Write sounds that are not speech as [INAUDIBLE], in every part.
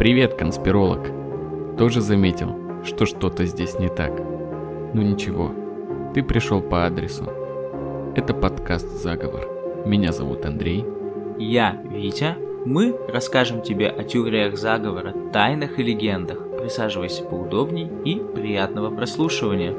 Привет, конспиролог. Тоже заметил, что что-то здесь не так. Ну ничего, ты пришел по адресу. Это подкаст «Заговор». Меня зовут Андрей. Я Витя. Мы расскажем тебе о теориях заговора, тайнах и легендах. Присаживайся поудобней и приятного прослушивания.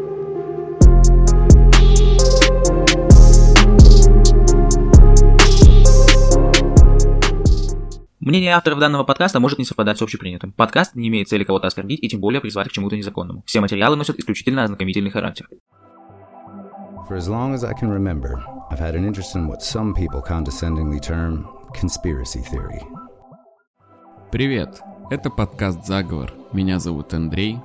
Мнение авторов данного подкаста может не совпадать с общепринятым. Подкаст не имеет цели кого-то оскорбить и тем более призвать к чему-то незаконному. Все материалы носят исключительно ознакомительный характер. For as long as I can remember, I've had an interest in what some people condescendingly term conspiracy theory. Привет, это подкаст «Заговор». Меня зовут Андрей.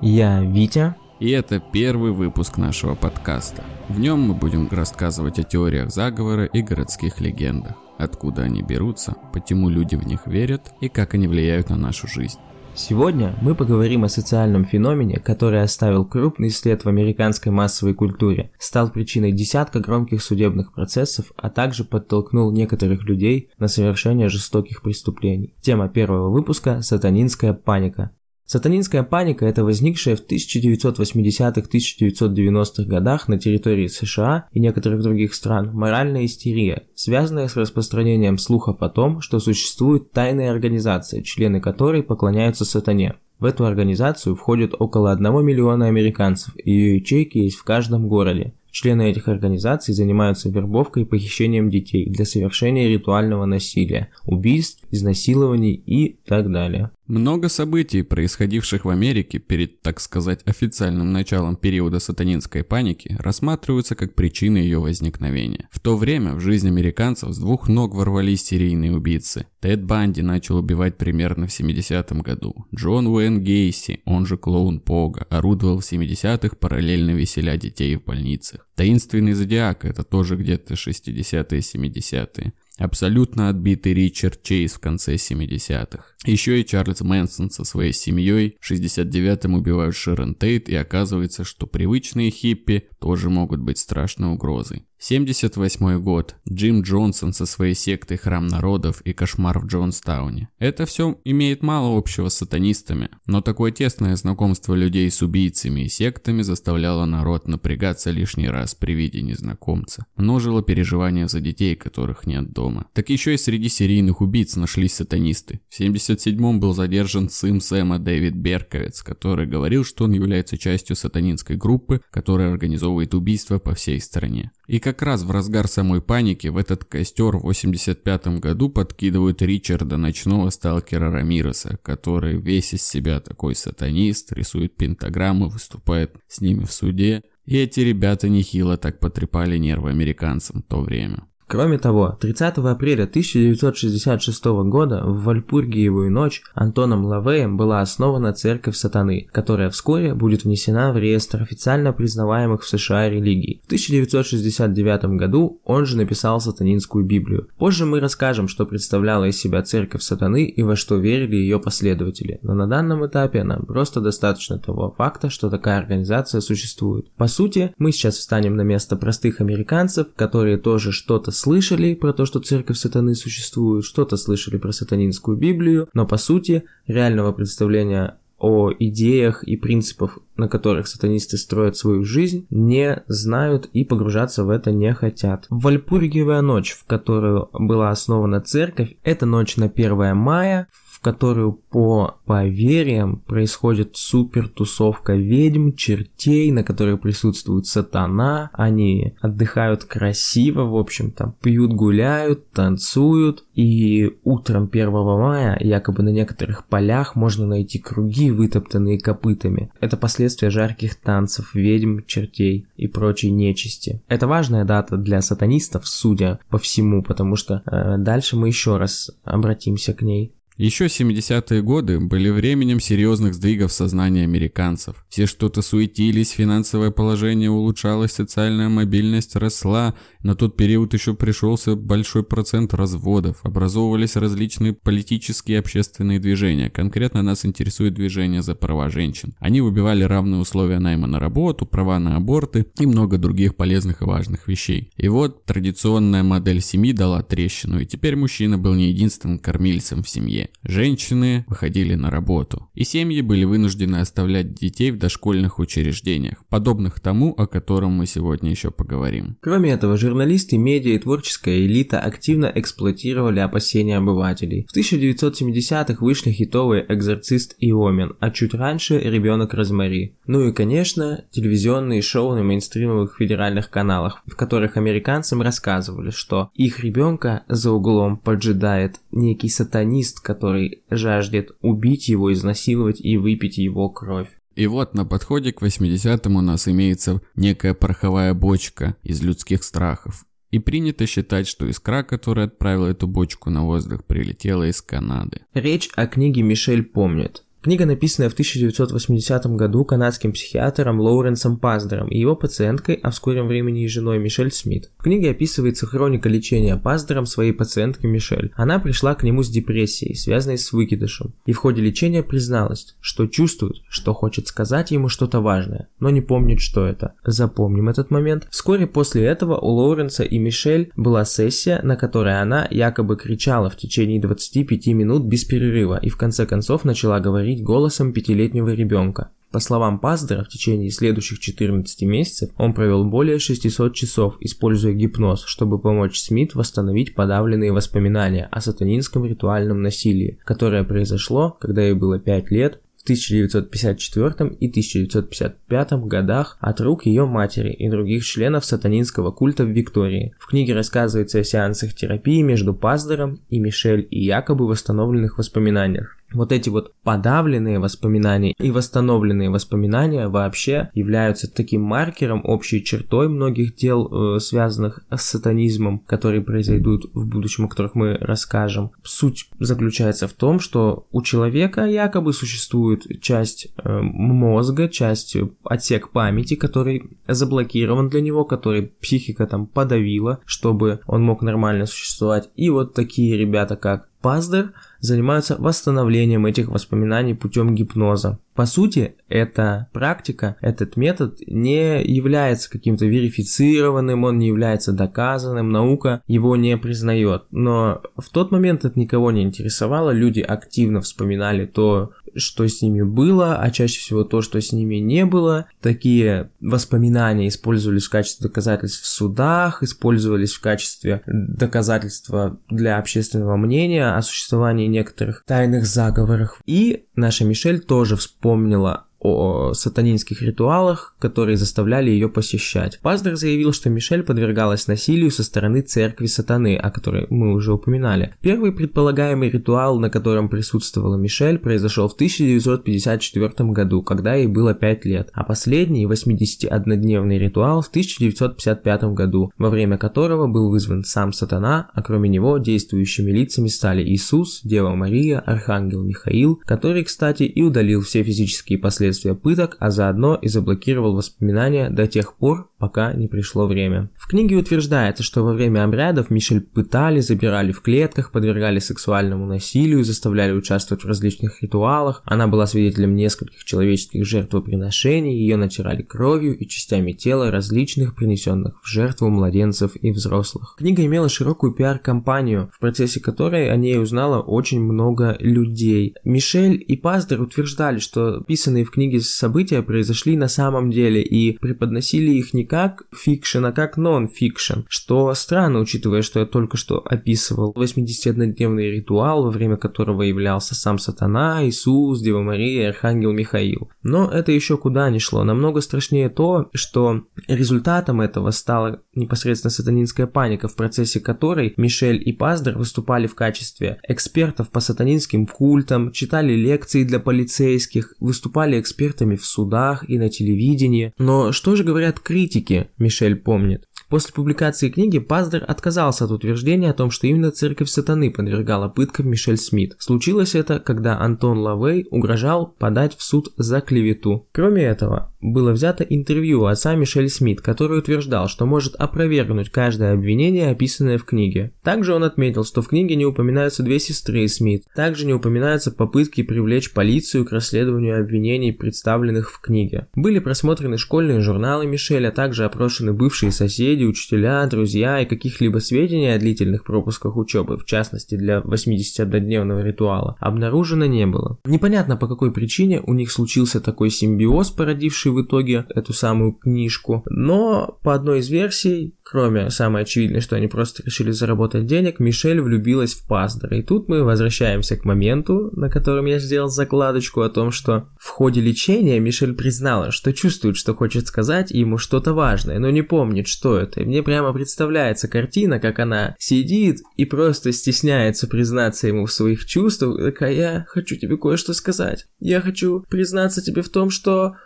Я Витя. И это первый выпуск нашего подкаста. В нем мы будем рассказывать о теориях заговора и городских легендах откуда они берутся, почему люди в них верят и как они влияют на нашу жизнь. Сегодня мы поговорим о социальном феномене, который оставил крупный след в американской массовой культуре, стал причиной десятка громких судебных процессов, а также подтолкнул некоторых людей на совершение жестоких преступлений. Тема первого выпуска – сатанинская паника. Сатанинская паника – это возникшая в 1980-1990-х годах на территории США и некоторых других стран моральная истерия, связанная с распространением слухов о том, что существует тайная организация, члены которой поклоняются сатане. В эту организацию входит около 1 миллиона американцев, и ее ячейки есть в каждом городе. Члены этих организаций занимаются вербовкой и похищением детей для совершения ритуального насилия, убийств, изнасилований и так далее. Много событий, происходивших в Америке перед, так сказать, официальным началом периода сатанинской паники, рассматриваются как причины ее возникновения. В то время в жизнь американцев с двух ног ворвались серийные убийцы. Тед Банди начал убивать примерно в 70-м году. Джон Уэн Гейси, он же клоун Пога, орудовал в 70-х параллельно веселя детей в больницах. Таинственный зодиак, это тоже где-то 60-е 70-е. Абсолютно отбитый Ричард Чейз в конце 70-х. Еще и Чарльз Мэнсон со своей семьей в 69-м убивают Шерон Тейт и оказывается, что привычные хиппи тоже могут быть страшной угрозой. 78 год. Джим Джонсон со своей сектой Храм Народов и Кошмар в Джонстауне. Это все имеет мало общего с сатанистами, но такое тесное знакомство людей с убийцами и сектами заставляло народ напрягаться лишний раз при виде незнакомца. Множило переживания за детей, которых нет дома. Так еще и среди серийных убийц нашлись сатанисты. В 1977 был задержан сын Сэма Дэвид Берковец, который говорил, что он является частью сатанинской группы, которая организовывает убийства по всей стране. И как раз в разгар самой паники в этот костер в 85 году подкидывают Ричарда, ночного сталкера Рамиреса, который весь из себя такой сатанист, рисует пентаграммы, выступает с ними в суде. И эти ребята нехило так потрепали нервы американцам в то время. Кроме того, 30 апреля 1966 года в Вальпургиевую ночь Антоном Лавеем была основана Церковь Сатаны, которая вскоре будет внесена в реестр официально признаваемых в США религий. В 1969 году он же написал сатанинскую Библию. Позже мы расскажем, что представляла из себя Церковь Сатаны и во что верили ее последователи, но на данном этапе нам просто достаточно того факта, что такая организация существует. По сути, мы сейчас встанем на место простых американцев, которые тоже что-то слышали про то, что церковь сатаны существует, что-то слышали про сатанинскую Библию, но по сути реального представления о идеях и принципах, на которых сатанисты строят свою жизнь, не знают и погружаться в это не хотят. Вальпургиевая ночь, в которую была основана церковь, это ночь на 1 мая, которую по поверьям происходит супер тусовка ведьм, чертей, на которой присутствует сатана. Они отдыхают красиво, в общем, там пьют, гуляют, танцуют. И утром 1 мая якобы на некоторых полях можно найти круги, вытоптанные копытами. Это последствия жарких танцев, ведьм, чертей и прочей нечисти. Это важная дата для сатанистов, судя по всему, потому что э, дальше мы еще раз обратимся к ней. Еще 70-е годы были временем серьезных сдвигов в сознании американцев. Все что-то суетились, финансовое положение улучшалось, социальная мобильность росла. На тот период еще пришелся большой процент разводов. Образовывались различные политические и общественные движения. Конкретно нас интересует движение за права женщин. Они выбивали равные условия найма на работу, права на аборты и много других полезных и важных вещей. И вот традиционная модель семьи дала трещину, и теперь мужчина был не единственным кормильцем в семье. Женщины выходили на работу. И семьи были вынуждены оставлять детей в дошкольных учреждениях, подобных тому, о котором мы сегодня еще поговорим. Кроме этого, журналисты, медиа и творческая элита активно эксплуатировали опасения обывателей. В 1970-х вышли хитовые «Экзорцист» и «Омен», а чуть раньше «Ребенок Розмари». Ну и, конечно, телевизионные шоу на мейнстримовых федеральных каналах, в которых американцам рассказывали, что их ребенка за углом поджидает некий сатанист, который жаждет убить его, изнасиловать и выпить его кровь. И вот на подходе к 80-м у нас имеется некая пороховая бочка из людских страхов. И принято считать, что искра, которая отправила эту бочку на воздух, прилетела из Канады. Речь о книге Мишель помнит. Книга, написанная в 1980 году канадским психиатром Лоуренсом Паздером и его пациенткой, а в скором времени и женой Мишель Смит. В книге описывается хроника лечения Паздером своей пациентки Мишель. Она пришла к нему с депрессией, связанной с выкидышем, и в ходе лечения призналась, что чувствует, что хочет сказать ему что-то важное, но не помнит, что это. Запомним этот момент. Вскоре после этого у Лоуренса и Мишель была сессия, на которой она якобы кричала в течение 25 минут без перерыва и в конце концов начала говорить говорить голосом пятилетнего ребенка. По словам Паздера, в течение следующих 14 месяцев он провел более 600 часов, используя гипноз, чтобы помочь Смит восстановить подавленные воспоминания о сатанинском ритуальном насилии, которое произошло, когда ей было 5 лет, в 1954 и 1955 годах от рук ее матери и других членов сатанинского культа в Виктории. В книге рассказывается о сеансах терапии между Паздером и Мишель и якобы восстановленных воспоминаниях вот эти вот подавленные воспоминания и восстановленные воспоминания вообще являются таким маркером, общей чертой многих дел, э, связанных с сатанизмом, которые произойдут в будущем, о которых мы расскажем. Суть заключается в том, что у человека якобы существует часть э, мозга, часть э, отсек памяти, который заблокирован для него, который психика там подавила, чтобы он мог нормально существовать. И вот такие ребята, как Паздер занимаются восстановлением этих воспоминаний путем гипноза. По сути, эта практика, этот метод не является каким-то верифицированным, он не является доказанным, наука его не признает. Но в тот момент это никого не интересовало, люди активно вспоминали то, что с ними было, а чаще всего то, что с ними не было. Такие воспоминания использовались в качестве доказательств в судах, использовались в качестве доказательства для общественного мнения о существовании некоторых тайных заговорах. И наша Мишель тоже вспомнила о сатанинских ритуалах, которые заставляли ее посещать. Паздер заявил, что Мишель подвергалась насилию со стороны церкви сатаны, о которой мы уже упоминали. Первый предполагаемый ритуал, на котором присутствовала Мишель, произошел в 1954 году, когда ей было 5 лет, а последний 81-дневный ритуал в 1955 году, во время которого был вызван сам сатана, а кроме него действующими лицами стали Иисус, Дева Мария, Архангел Михаил, который, кстати, и удалил все физические последствия последствия пыток, а заодно и заблокировал воспоминания до тех пор, пока не пришло время. В книге утверждается, что во время обрядов Мишель пытали, забирали в клетках, подвергали сексуальному насилию, заставляли участвовать в различных ритуалах. Она была свидетелем нескольких человеческих жертвоприношений, ее натирали кровью и частями тела различных принесенных в жертву младенцев и взрослых. Книга имела широкую пиар-кампанию, в процессе которой о ней узнало очень много людей. Мишель и Паздер утверждали, что описанные в книге события произошли на самом деле и преподносили их не как fiction, а как нон-фикшн, что странно, учитывая, что я только что описывал 81-дневный ритуал, во время которого являлся сам Сатана, Иисус, Дева Мария, Архангел Михаил. Но это еще куда ни шло. Намного страшнее то, что результатом этого стала непосредственно сатанинская паника, в процессе которой Мишель и Паздер выступали в качестве экспертов по сатанинским культам, читали лекции для полицейских, выступали экспертами экспертами в судах и на телевидении. Но что же говорят критики, Мишель помнит. После публикации книги Паздер отказался от утверждения о том, что именно церковь сатаны подвергала пыткам Мишель Смит. Случилось это, когда Антон Лавей угрожал подать в суд за клевету. Кроме этого, было взято интервью отца Мишель Смит, который утверждал, что может опровергнуть каждое обвинение, описанное в книге. Также он отметил, что в книге не упоминаются две сестры Смит. Также не упоминаются попытки привлечь полицию к расследованию обвинений, представленных в книге. Были просмотрены школьные журналы Мишель, а также опрошены бывшие соседи, учителя, друзья и каких-либо сведений о длительных пропусках учебы, в частности для 81-дневного ритуала, обнаружено не было. Непонятно по какой причине у них случился такой симбиоз, породивший в итоге эту самую книжку, но по одной из версий Кроме самой очевидной, что они просто решили заработать денег, Мишель влюбилась в Паздора. И тут мы возвращаемся к моменту, на котором я сделал закладочку о том, что в ходе лечения Мишель признала, что чувствует, что хочет сказать ему что-то важное, но не помнит, что это. И мне прямо представляется картина, как она сидит и просто стесняется признаться ему в своих чувствах. Такая, я хочу тебе кое-что сказать. Я хочу признаться тебе в том, что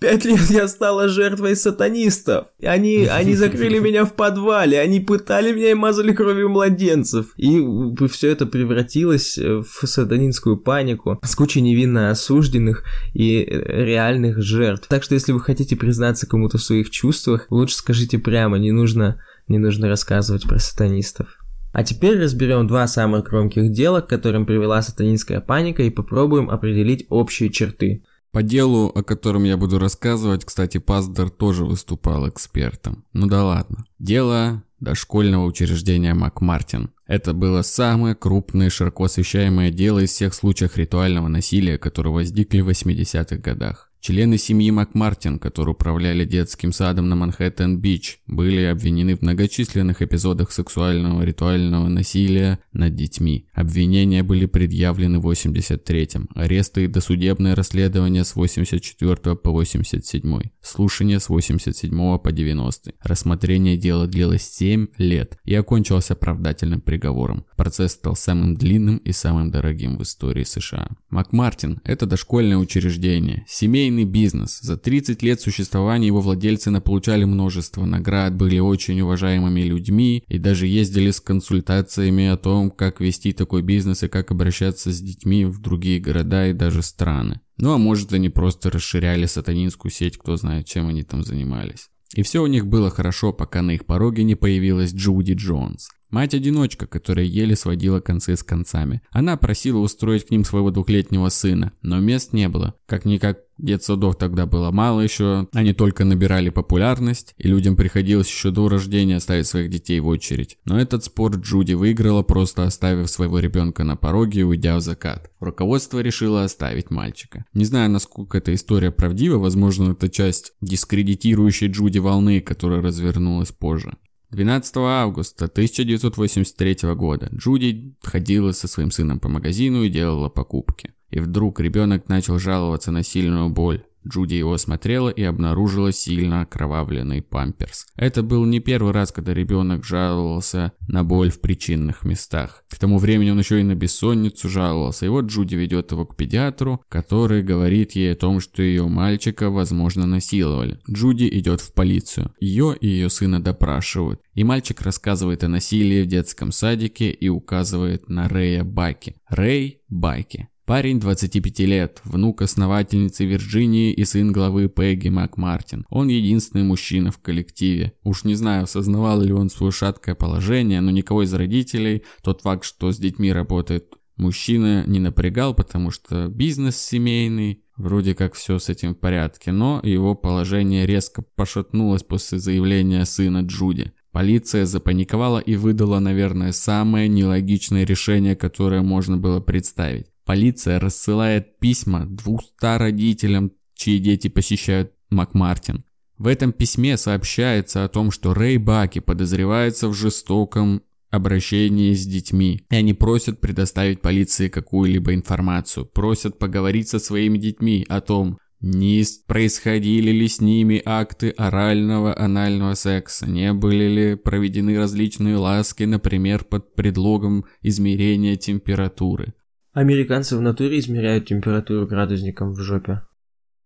Пять лет я стала жертвой сатанистов. Они, они закрыли меня в подвале, они пытали меня и мазали кровью младенцев. И все это превратилось в сатанинскую панику с кучей невинно осужденных и реальных жертв. Так что если вы хотите признаться кому-то в своих чувствах, лучше скажите прямо, не нужно, не нужно рассказывать про сатанистов. А теперь разберем два самых громких дела, к которым привела сатанинская паника, и попробуем определить общие черты. По делу, о котором я буду рассказывать, кстати, Паздер тоже выступал экспертом. Ну да ладно. Дело дошкольного учреждения МакМартин. Это было самое крупное широко освещаемое дело из всех случаев ритуального насилия, которые возникли в 80-х годах. Члены семьи Макмартин, которые управляли детским садом на Манхэттен-Бич, были обвинены в многочисленных эпизодах сексуального ритуального насилия над детьми. Обвинения были предъявлены в 83-м, аресты и досудебное расследование с 84 по 87, слушание с 87 по 90. Рассмотрение дела длилось 7 лет и окончилось оправдательным приговором. Процесс стал самым длинным и самым дорогим в истории США. Макмартин – это дошкольное учреждение, семейное семейный бизнес. За 30 лет существования его владельцы наполучали множество наград, были очень уважаемыми людьми и даже ездили с консультациями о том, как вести такой бизнес и как обращаться с детьми в другие города и даже страны. Ну а может они просто расширяли сатанинскую сеть, кто знает, чем они там занимались. И все у них было хорошо, пока на их пороге не появилась Джуди Джонс. Мать-одиночка, которая еле сводила концы с концами. Она просила устроить к ним своего двухлетнего сына, но мест не было. Как-никак детсадов тогда было мало еще, они только набирали популярность, и людям приходилось еще до рождения ставить своих детей в очередь. Но этот спор Джуди выиграла, просто оставив своего ребенка на пороге и уйдя в закат. Руководство решило оставить мальчика. Не знаю, насколько эта история правдива, возможно, это часть дискредитирующей Джуди волны, которая развернулась позже. 12 августа 1983 года Джуди ходила со своим сыном по магазину и делала покупки. И вдруг ребенок начал жаловаться на сильную боль. Джуди его осмотрела и обнаружила сильно окровавленный памперс. Это был не первый раз, когда ребенок жаловался на боль в причинных местах. К тому времени он еще и на бессонницу жаловался. И вот Джуди ведет его к педиатру, который говорит ей о том, что ее мальчика, возможно, насиловали. Джуди идет в полицию. Ее и ее сына допрашивают. И мальчик рассказывает о насилии в детском садике и указывает на Рэя Баки. Рэй Баки. Парень 25 лет, внук основательницы Вирджинии и сын главы Пегги Макмартин. Он единственный мужчина в коллективе. Уж не знаю, осознавал ли он свое шаткое положение, но никого из родителей, тот факт, что с детьми работает мужчина, не напрягал, потому что бизнес семейный, Вроде как все с этим в порядке, но его положение резко пошатнулось после заявления сына Джуди. Полиция запаниковала и выдала, наверное, самое нелогичное решение, которое можно было представить. Полиция рассылает письма 200 родителям, чьи дети посещают Макмартин. В этом письме сообщается о том, что Рэй Баки подозревается в жестоком обращении с детьми. И они просят предоставить полиции какую-либо информацию, просят поговорить со своими детьми о том, не происходили ли с ними акты орального анального секса, не были ли проведены различные ласки, например, под предлогом измерения температуры. Американцы в натуре измеряют температуру градусником в жопе.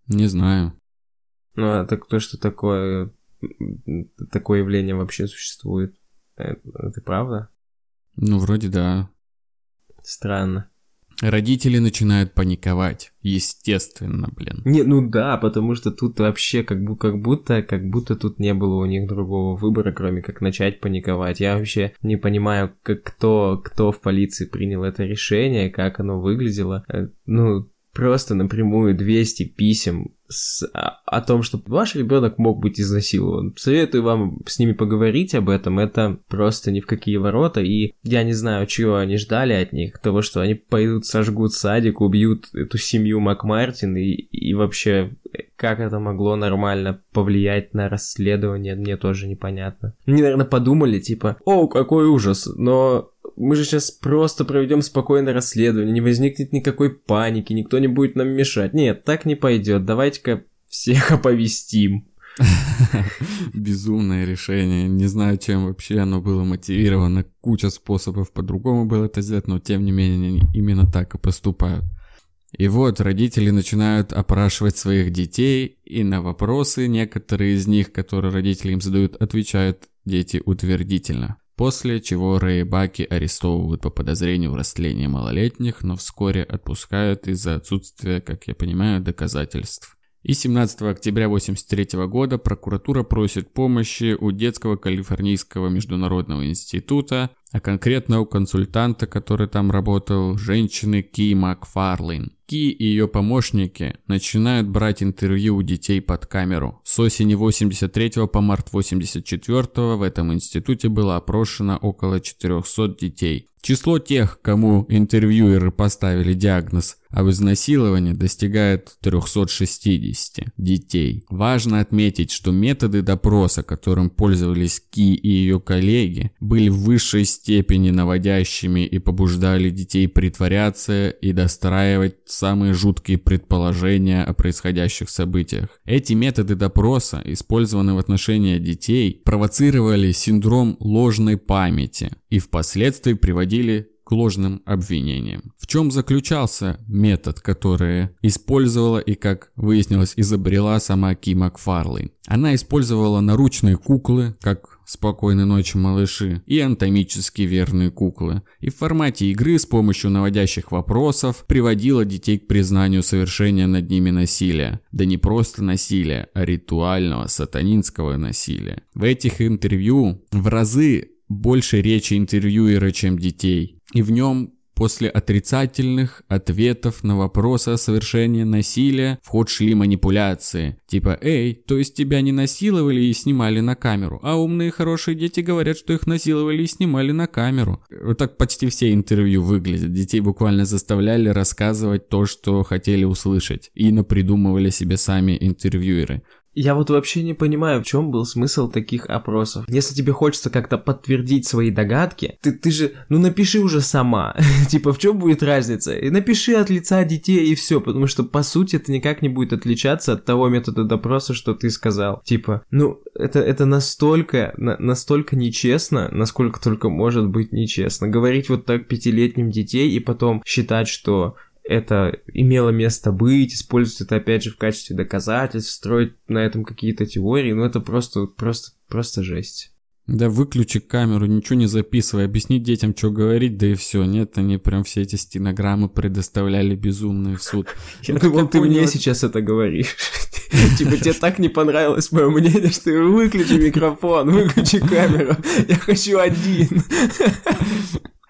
Не знаю. Ну, а так то, что такое, такое явление вообще существует, это, это правда? Ну, вроде да. Странно. Родители начинают паниковать. Естественно, блин. Не, ну да, потому что тут вообще как, бы, как будто, как будто тут не было у них другого выбора, кроме как начать паниковать. Я вообще не понимаю, как, кто, кто в полиции принял это решение, как оно выглядело. Э, ну, просто напрямую 200 писем с, о, о том, что ваш ребенок мог быть изнасилован. Советую вам с ними поговорить об этом. Это просто ни в какие ворота. И я не знаю, чего они ждали от них. Того, что они пойдут, сожгут садик, убьют эту семью Макмартин. И, и вообще, как это могло нормально повлиять на расследование, мне тоже непонятно. Они, наверное, подумали, типа, о, какой ужас, но мы же сейчас просто проведем спокойное расследование, не возникнет никакой паники, никто не будет нам мешать. Нет, так не пойдет. Давайте-ка всех [LAUGHS] оповестим. [LAUGHS] Безумное решение. Не знаю, чем вообще оно было мотивировано. Куча способов по-другому было это сделать, но тем не менее именно так и поступают. И вот родители начинают опрашивать своих детей, и на вопросы некоторые из них, которые родители им задают, отвечают дети утвердительно. После чего Рэй и Баки арестовывают по подозрению в растлении малолетних, но вскоре отпускают из-за отсутствия, как я понимаю, доказательств. И 17 октября 1983 года прокуратура просит помощи у Детского калифорнийского международного института, а конкретно у консультанта, который там работал, женщины Ки Макфарлейн. Ки и ее помощники начинают брать интервью у детей под камеру. С осени 83 по март 84 в этом институте было опрошено около 400 детей. Число тех, кому интервьюеры поставили диагноз об изнасиловании, достигает 360 детей. Важно отметить, что методы допроса, которым пользовались Ки и ее коллеги, были в высшей степени наводящими и побуждали детей притворяться и достраивать самые жуткие предположения о происходящих событиях. Эти методы допроса, использованные в отношении детей, провоцировали синдром ложной памяти и впоследствии приводили к ложным обвинениям. В чем заключался метод, который использовала и, как выяснилось, изобрела сама Ки Макфарлейн? Она использовала наручные куклы, как «Спокойной ночи, малыши» и анатомически верные куклы. И в формате игры с помощью наводящих вопросов приводила детей к признанию совершения над ними насилия. Да не просто насилия, а ритуального сатанинского насилия. В этих интервью в разы больше речи интервьюера, чем детей. И в нем После отрицательных ответов на вопросы о совершении насилия в ход шли манипуляции. Типа, эй, то есть тебя не насиловали и снимали на камеру, а умные хорошие дети говорят, что их насиловали и снимали на камеру. Вот так почти все интервью выглядят. Детей буквально заставляли рассказывать то, что хотели услышать. И напридумывали себе сами интервьюеры. Я вот вообще не понимаю, в чем был смысл таких опросов. Если тебе хочется как-то подтвердить свои догадки, ты, ты же, ну напиши уже сама. [LAUGHS] типа, в чем будет разница? И напиши от лица детей и все, потому что по сути это никак не будет отличаться от того метода допроса, что ты сказал. Типа, ну это, это настолько, на, настолько нечестно, насколько только может быть нечестно. Говорить вот так пятилетним детей и потом считать, что это имело место быть, использовать это опять же в качестве доказательств, строить на этом какие-то теории, ну это просто, просто, просто жесть. Да выключи камеру, ничего не записывай, объясни детям, что говорить, да и все. Нет, они прям все эти стенограммы предоставляли безумные в суд. [LAUGHS] Я думал, ты мне сейчас это говоришь. [LAUGHS] Типа, тебе так не понравилось мое мнение, что ты выключи микрофон, выключи камеру, я хочу один.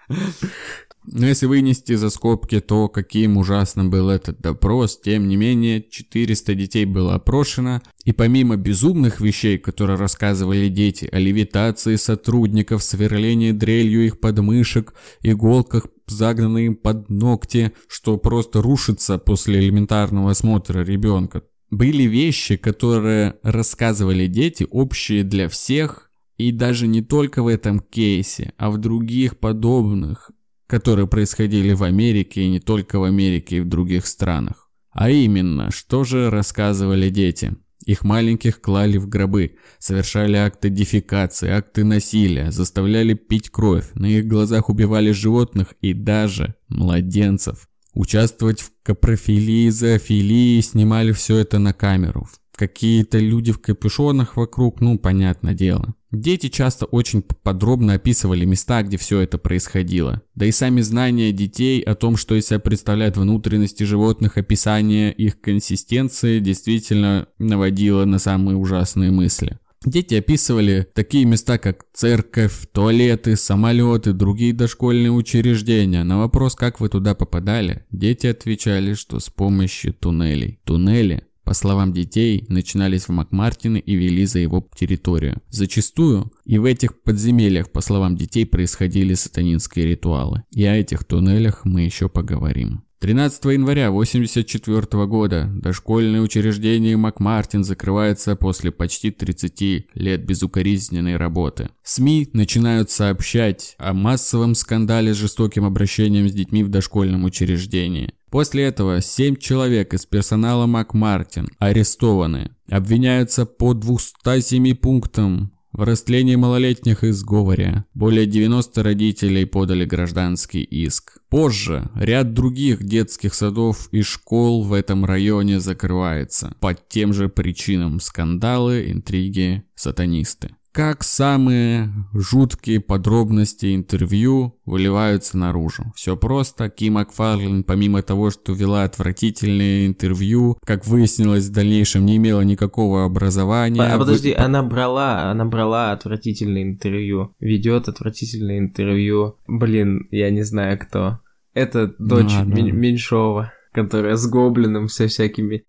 [LAUGHS] Но если вынести за скобки то, каким ужасным был этот допрос, тем не менее 400 детей было опрошено, и помимо безумных вещей, которые рассказывали дети о левитации сотрудников, сверлении дрелью их подмышек, иголках, загнанные им под ногти, что просто рушится после элементарного осмотра ребенка, были вещи, которые рассказывали дети, общие для всех, и даже не только в этом кейсе, а в других подобных, которые происходили в Америке и не только в Америке и в других странах. А именно, что же рассказывали дети? Их маленьких клали в гробы, совершали акты дефекации, акты насилия, заставляли пить кровь, на их глазах убивали животных и даже младенцев. Участвовать в капрофилии, зоофилии, снимали все это на камеру. Какие-то люди в капюшонах вокруг, ну, понятное дело. Дети часто очень подробно описывали места, где все это происходило. Да и сами знания детей о том, что из себя представляют внутренности животных, описание их консистенции действительно наводило на самые ужасные мысли. Дети описывали такие места, как церковь, туалеты, самолеты, другие дошкольные учреждения. На вопрос, как вы туда попадали, дети отвечали, что с помощью туннелей. Туннели по словам детей, начинались в Макмартине и вели за его территорию. Зачастую и в этих подземельях, по словам детей, происходили сатанинские ритуалы. И о этих туннелях мы еще поговорим. 13 января 1984 года дошкольное учреждение Макмартин закрывается после почти 30 лет безукоризненной работы. СМИ начинают сообщать о массовом скандале с жестоким обращением с детьми в дошкольном учреждении. После этого 7 человек из персонала Макмартин арестованы. Обвиняются по 207 пунктам в растлении малолетних и сговоре более 90 родителей подали гражданский иск. Позже ряд других детских садов и школ в этом районе закрывается. Под тем же причинам скандалы, интриги, сатанисты как самые жуткие подробности интервью выливаются наружу. Все просто. Ки Макфарлин, помимо того, что вела отвратительные интервью, как выяснилось в дальнейшем, не имела никакого образования. А, подожди, Вы... она брала, она брала отвратительное интервью. Ведет отвратительное интервью. Блин, я не знаю кто. Это дочь ну, да. Меньшова которая с гоблином, со всякими.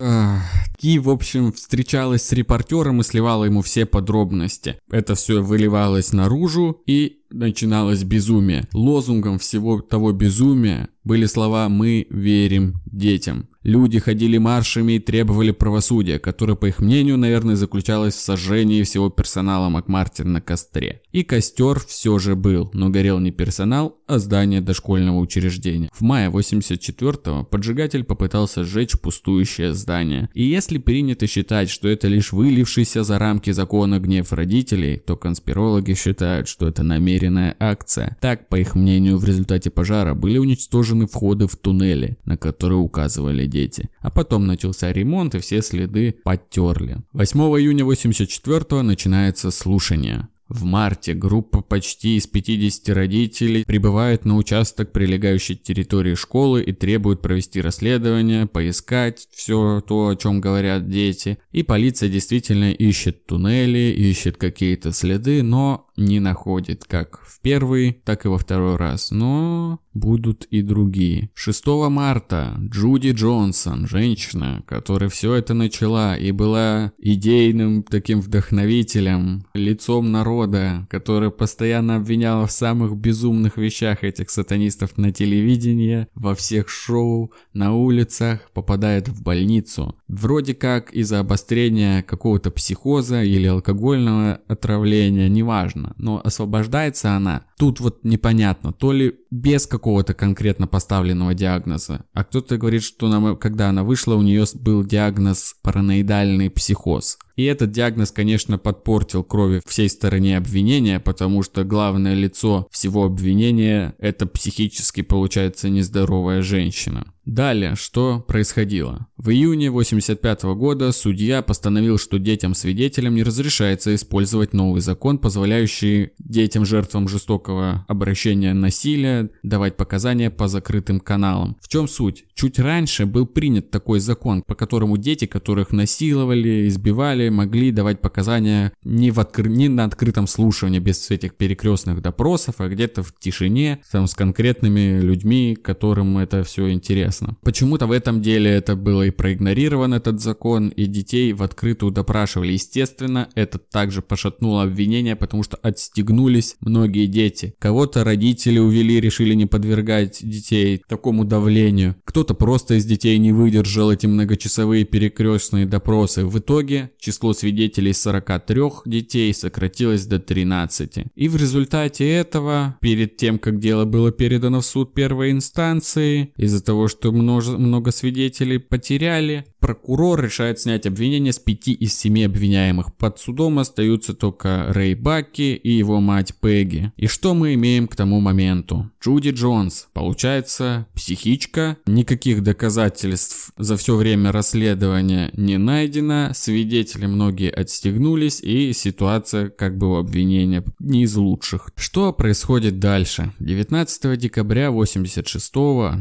И, в общем, встречалась с репортером и сливала ему все подробности. Это все выливалось наружу, и начиналось безумие. Лозунгом всего того безумия были слова «Мы верим детям». Люди ходили маршами и требовали правосудия, которое, по их мнению, наверное, заключалось в сожжении всего персонала Макмартин на костре. И костер все же был, но горел не персонал, а здание дошкольного учреждения. В мае 84-го поджигатель попытался сжечь пустующее здание. И если принято считать, что это лишь вылившийся за рамки закона гнев родителей, то конспирологи считают, что это намеренная акция. Так, по их мнению, в результате пожара были уничтожены входы в туннели, на которые указывали дети. А потом начался ремонт и все следы подтерли. 8 июня 84 начинается слушание. В марте группа почти из 50 родителей прибывает на участок прилегающей территории школы и требует провести расследование, поискать все то, о чем говорят дети. И полиция действительно ищет туннели, ищет какие-то следы, но не находит как в первый, так и во второй раз. Но будут и другие. 6 марта Джуди Джонсон, женщина, которая все это начала и была идейным таким вдохновителем, лицом народа, которая постоянно обвиняла в самых безумных вещах этих сатанистов на телевидении, во всех шоу, на улицах, попадает в больницу. Вроде как из-за обострения какого-то психоза или алкогольного отравления, неважно, но освобождается она. Тут вот непонятно, то ли без какого-то конкретно поставленного диагноза. А кто-то говорит, что она, когда она вышла, у нее был диагноз параноидальный психоз. И этот диагноз, конечно, подпортил крови всей стороне обвинения, потому что главное лицо всего обвинения – это психически, получается, нездоровая женщина. Далее, что происходило? В июне 85 года судья постановил, что детям-свидетелям не разрешается использовать новый закон, позволяющий детям-жертвам жестокого обращения насилия давать показания по закрытым каналам. В чем суть? Чуть раньше был принят такой закон, по которому дети, которых насиловали, избивали, могли давать показания не, в откр... не на открытом слушании, без этих перекрестных допросов, а где-то в тишине, там с конкретными людьми, которым это все интересно. Почему-то в этом деле это было и проигнорирован этот закон, и детей в открытую допрашивали. Естественно, это также пошатнуло обвинение, потому что отстегнулись многие дети. Кого-то родители увели, решили не подвергать детей такому давлению. Кто-то просто из детей не выдержал эти многочасовые перекрестные допросы. В итоге число свидетелей с 43 детей сократилось до 13. И в результате этого, перед тем, как дело было передано в суд первой инстанции, из-за того, что много, много свидетелей потеряли, прокурор решает снять обвинение с пяти из семи обвиняемых. Под судом остаются только Рэй Баки и его мать Пегги. И что мы имеем к тому моменту? Джуди Джонс, получается, психичка, никаких доказательств за все время расследования не найдено, свидетели многие отстегнулись и ситуация как бы у обвинения не из лучших. Что происходит дальше? 19 декабря 86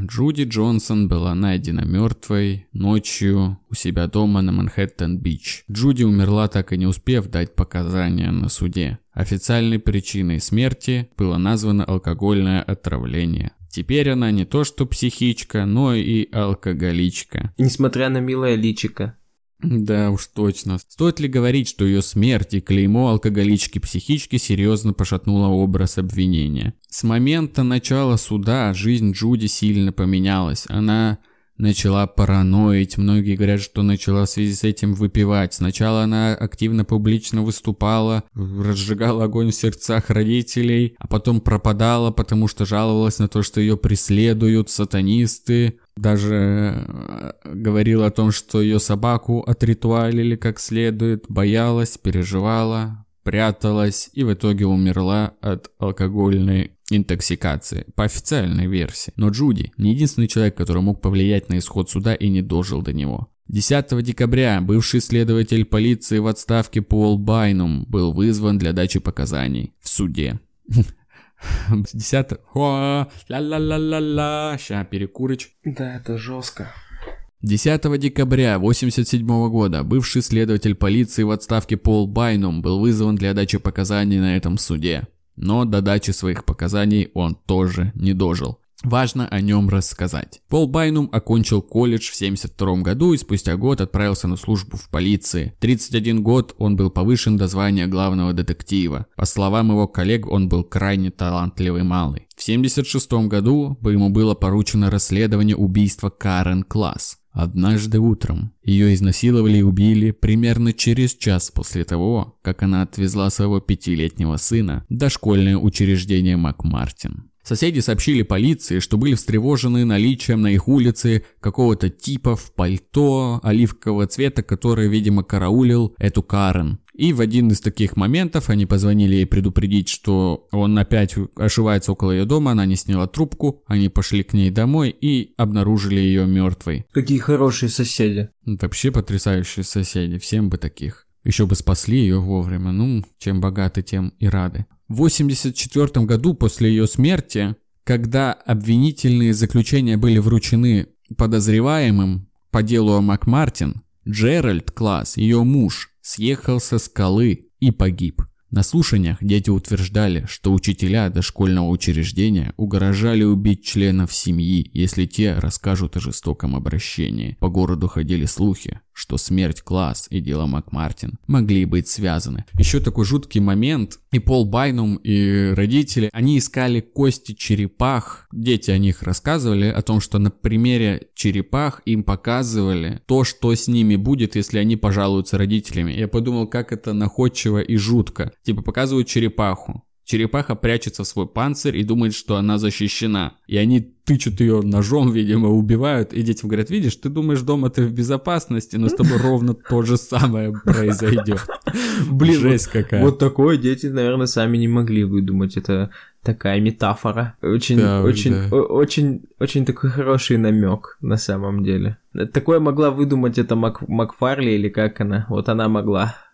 Джуди Джонсон была найдена мертвой ночью у себя дома на Манхэттен-Бич. Джуди умерла так и не успев дать показания на суде. Официальной причиной смерти было названо алкогольное отравление. Теперь она не то что психичка, но и алкоголичка. Несмотря на милое личико. Да уж точно. Стоит ли говорить, что ее смерть и клеймо алкоголички-психички серьезно пошатнуло образ обвинения? С момента начала суда жизнь Джуди сильно поменялась. Она начала параноить. Многие говорят, что начала в связи с этим выпивать. Сначала она активно публично выступала, разжигала огонь в сердцах родителей, а потом пропадала, потому что жаловалась на то, что ее преследуют сатанисты. Даже э, говорила о том, что ее собаку отритуалили как следует, боялась, переживала, пряталась и в итоге умерла от алкогольной интоксикации, по официальной версии. Но Джуди не единственный человек, который мог повлиять на исход суда и не дожил до него. 10 декабря бывший следователь полиции в отставке Пол Байнум был вызван для дачи показаний в суде. [LAUGHS] 10 ла-ла-ла-ла-ла, ща перекурыч. Да, это жестко. 10 декабря 1987 года бывший следователь полиции в отставке Пол Байнум был вызван для дачи показаний на этом суде. Но до дачи своих показаний он тоже не дожил. Важно о нем рассказать. Пол Байнум окончил колледж в 72 году и спустя год отправился на службу в полиции. 31 год он был повышен до звания главного детектива. По словам его коллег, он был крайне талантливый малый. В 76 году ему было поручено расследование убийства Карен Класс. Однажды утром ее изнасиловали и убили примерно через час после того, как она отвезла своего пятилетнего сына в дошкольное учреждение Макмартин. Соседи сообщили полиции, что были встревожены наличием на их улице какого-то типа в пальто оливкового цвета, который, видимо, караулил эту Карен. И в один из таких моментов они позвонили ей предупредить, что он опять ошивается около ее дома, она не сняла трубку, они пошли к ней домой и обнаружили ее мертвой. Какие хорошие соседи. Вообще потрясающие соседи, всем бы таких. Еще бы спасли ее вовремя, ну, чем богаты, тем и рады. В 1984 году после ее смерти, когда обвинительные заключения были вручены подозреваемым по делу о Макмартин, Джеральд Класс, ее муж, съехал со скалы и погиб. На слушаниях дети утверждали, что учителя дошкольного учреждения угрожали убить членов семьи, если те расскажут о жестоком обращении. По городу ходили слухи, что смерть Класс и дело Макмартин могли быть связаны. Еще такой жуткий момент, и Пол Байнум, и родители, они искали кости черепах, дети о них рассказывали, о том, что на примере черепах им показывали то, что с ними будет, если они пожалуются родителями. Я подумал, как это находчиво и жутко. Типа показывают черепаху, Черепаха прячется в свой панцирь и думает, что она защищена. И они тычут ее ножом, видимо, убивают. И детям говорят, видишь, ты думаешь, дома ты в безопасности, но с тобой ровно то же самое произойдет. [LAUGHS] Блин, жесть какая. Вот такое дети, наверное, сами не могли выдумать. Это такая метафора. Очень, да, очень, да. очень, очень такой хороший намек на самом деле. Такое могла выдумать это Мак Макфарли или как она? Вот она могла. [LAUGHS]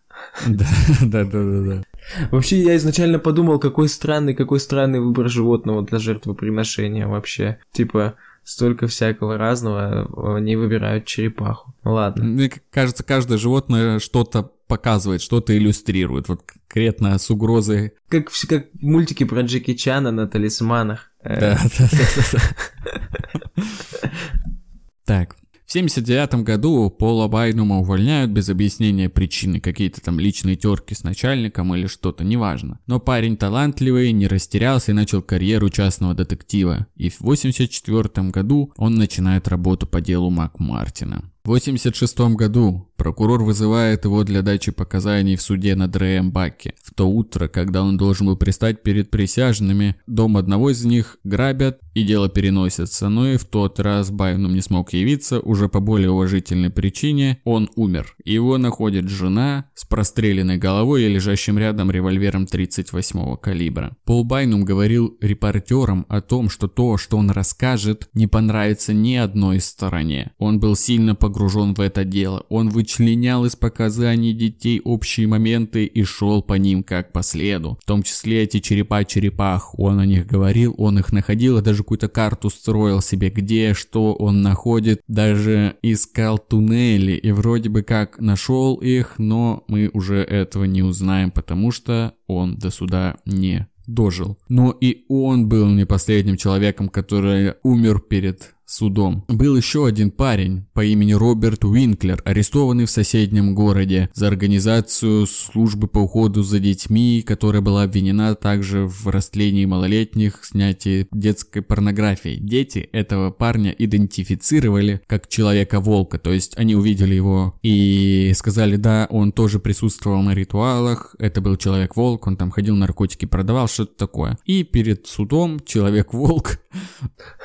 Да, да, да, да, да. Вообще, я изначально подумал, какой странный, какой странный выбор животного для жертвоприношения вообще. Типа, столько всякого разного, они выбирают черепаху. Ладно. Мне кажется, каждое животное что-то показывает, что-то иллюстрирует. Вот конкретно с угрозой. Как, как в мультике про Джеки Чана на талисманах. Да, да, да, да. [LAUGHS] Так, в 79 году Пола Байнума увольняют без объяснения причины, какие-то там личные терки с начальником или что-то, неважно. Но парень талантливый, не растерялся и начал карьеру частного детектива. И в 84 году он начинает работу по делу Мак Мартина. В 86 году Прокурор вызывает его для дачи показаний в суде над Рэем Баки. В то утро, когда он должен был пристать перед присяжными, дом одного из них грабят и дело переносится. Но и в тот раз Байнум не смог явиться, уже по более уважительной причине он умер. Его находит жена с простреленной головой и лежащим рядом револьвером 38-го калибра. Пол Байнум говорил репортерам о том, что то, что он расскажет, не понравится ни одной стороне. Он был сильно погружен в это дело. Он вычленял из показаний детей общие моменты и шел по ним как по следу. В том числе эти черепа-черепах. Он о них говорил, он их находил и даже какую-то карту строил себе, где, что он находит. Даже искал туннели и вроде бы как нашел их, но мы уже этого не узнаем, потому что он до суда не дожил. Но и он был не последним человеком, который умер перед судом. Был еще один парень по имени Роберт Уинклер, арестованный в соседнем городе за организацию службы по уходу за детьми, которая была обвинена также в растлении малолетних, снятии детской порнографии. Дети этого парня идентифицировали как человека-волка, то есть они увидели его и сказали, да, он тоже присутствовал на ритуалах, это был человек-волк, он там ходил наркотики продавал, что-то такое. И перед судом человек-волк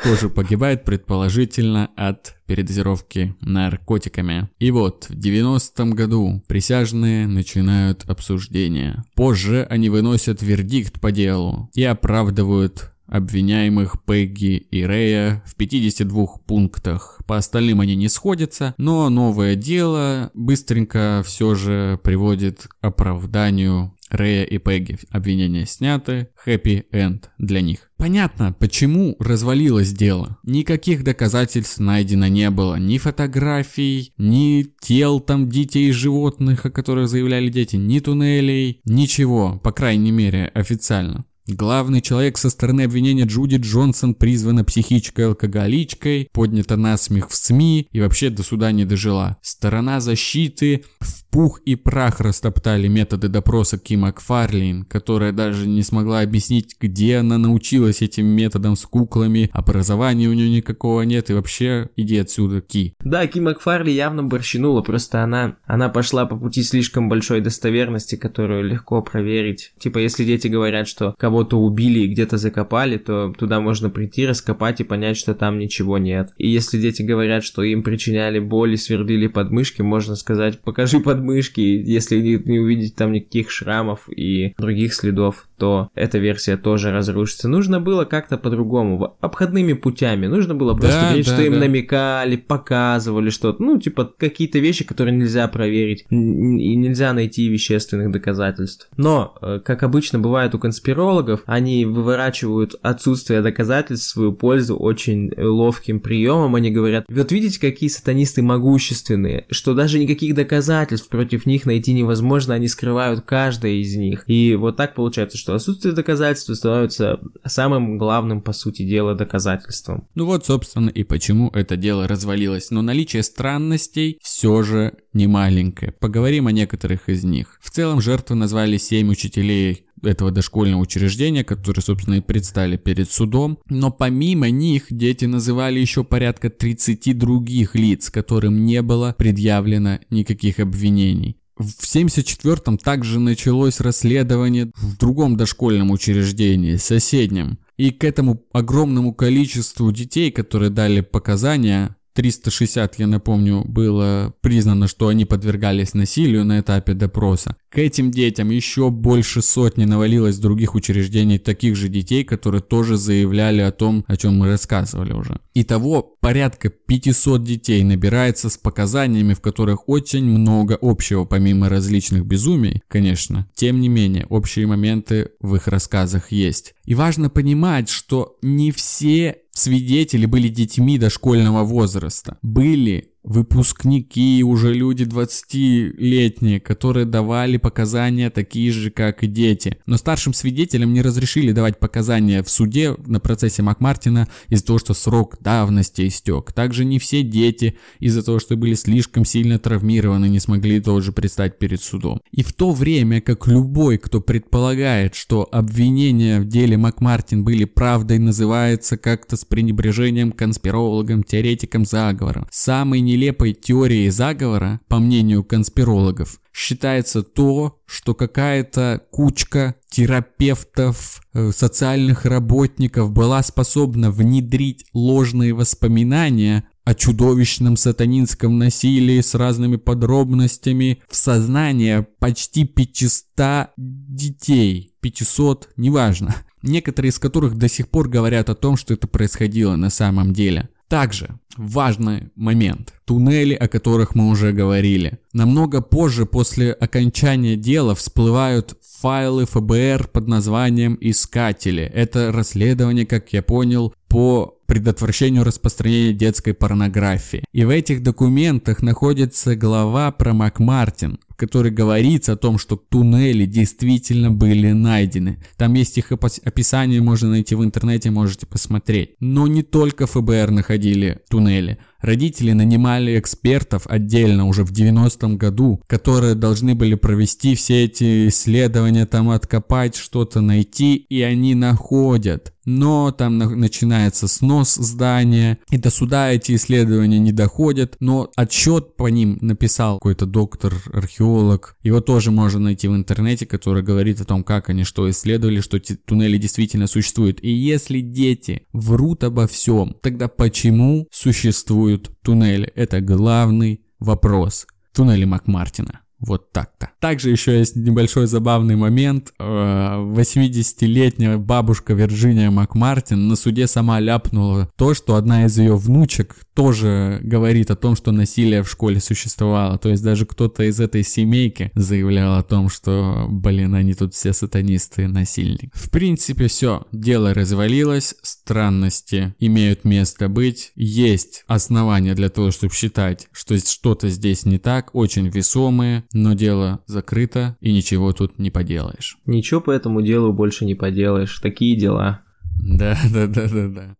тоже погибает, предположительно от передозировки наркотиками. И вот, в 90-м году присяжные начинают обсуждение. Позже они выносят вердикт по делу и оправдывают обвиняемых Пегги и Рэя в 52 пунктах. По остальным они не сходятся, но новое дело быстренько все же приводит к оправданию Рэя и Пегги. Обвинения сняты, хэппи-энд для них. Понятно, почему развалилось дело. Никаких доказательств найдено не было. Ни фотографий, ни тел там детей и животных, о которых заявляли дети, ни туннелей, ничего, по крайней мере, официально. Главный человек со стороны обвинения Джуди Джонсон призвана психичкой-алкоголичкой, поднята на смех в СМИ и вообще до суда не дожила. Сторона защиты в пух и прах растоптали методы допроса Ки Макфарлин, которая даже не смогла объяснить, где она научилась этим методам с куклами, образования у нее никакого нет и вообще иди отсюда, Ки. Да, Ки Макфарли явно борщинула, просто она, она пошла по пути слишком большой достоверности, которую легко проверить. Типа, если дети говорят, что кого кого-то убили и где-то закопали, то туда можно прийти, раскопать и понять, что там ничего нет. И если дети говорят, что им причиняли боль и свердили подмышки, можно сказать, покажи подмышки, если не, не увидеть там никаких шрамов и других следов, то эта версия тоже разрушится. Нужно было как-то по-другому, обходными путями. Нужно было просто да, говорить, да, что да. им намекали, показывали что-то. Ну, типа, какие-то вещи, которые нельзя проверить. И нельзя найти вещественных доказательств. Но, э, как обычно бывает у конспирологов, они выворачивают отсутствие доказательств в свою пользу очень ловким приемом. Они говорят, вот видите, какие сатанисты могущественные, что даже никаких доказательств против них найти невозможно, они скрывают каждое из них. И вот так получается, что отсутствие доказательств становится самым главным, по сути дела, доказательством. Ну вот, собственно, и почему это дело развалилось. Но наличие странностей все же не маленькое. Поговорим о некоторых из них. В целом жертвы назвали 7 учителей этого дошкольного учреждения, которые, собственно, и предстали перед судом. Но помимо них дети называли еще порядка 30 других лиц, которым не было предъявлено никаких обвинений. В 1974-м также началось расследование в другом дошкольном учреждении, соседнем. И к этому огромному количеству детей, которые дали показания, 360, я напомню, было признано, что они подвергались насилию на этапе допроса. К этим детям еще больше сотни навалилось других учреждений таких же детей, которые тоже заявляли о том, о чем мы рассказывали уже. Итого порядка 500 детей набирается с показаниями, в которых очень много общего, помимо различных безумий, конечно. Тем не менее, общие моменты в их рассказах есть. И важно понимать, что не все свидетели были детьми дошкольного возраста. Были выпускники, уже люди 20-летние, которые давали показания такие же, как и дети. Но старшим свидетелям не разрешили давать показания в суде на процессе Макмартина из-за того, что срок давности истек. Также не все дети из-за того, что были слишком сильно травмированы, не смогли тоже предстать перед судом. И в то время, как любой, кто предполагает, что обвинения в деле Макмартин были правдой, называется как-то с пренебрежением конспирологом, теоретиком заговора. Самый не нелепой теорией заговора, по мнению конспирологов, считается то, что какая-то кучка терапевтов, э, социальных работников была способна внедрить ложные воспоминания о чудовищном сатанинском насилии с разными подробностями в сознание почти 500 детей. 500, неважно. Некоторые из которых до сих пор говорят о том, что это происходило на самом деле. Также важный момент. Туннели, о которых мы уже говорили. Намного позже, после окончания дела, всплывают файлы ФБР под названием «Искатели». Это расследование, как я понял, по предотвращению распространения детской порнографии. И в этих документах находится глава про Макмартин, в которой говорится о том, что туннели действительно были найдены. Там есть их описание, можно найти в интернете, можете посмотреть. Но не только ФБР находили туннели. Родители нанимали экспертов отдельно уже в 90-м году, которые должны были провести все эти исследования, там откопать, что-то найти, и они находят. Но там на начинается снос здания, и до суда эти исследования не доходят, но отчет по ним написал какой-то доктор-археолог, его тоже можно найти в интернете, который говорит о том, как они что исследовали, что туннели действительно существуют. И если дети врут обо всем, тогда почему существуют туннели? Это главный вопрос. Туннели Макмартина. Вот так-то. Также еще есть небольшой забавный момент. 80-летняя э, бабушка Вирджиния Макмартин на суде сама ляпнула то, что одна из ее внучек тоже говорит о том, что насилие в школе существовало. То есть даже кто-то из этой семейки заявлял о том, что, блин, они тут все сатанисты, насильники. В принципе, все. Дело развалилось, странности имеют место быть. Есть основания для того, чтобы считать, что что-то здесь не так, очень весомые, но дело закрыто и ничего тут не поделаешь. Ничего по этому делу больше не поделаешь. Такие дела. Да, [LAUGHS] да, да, да, да.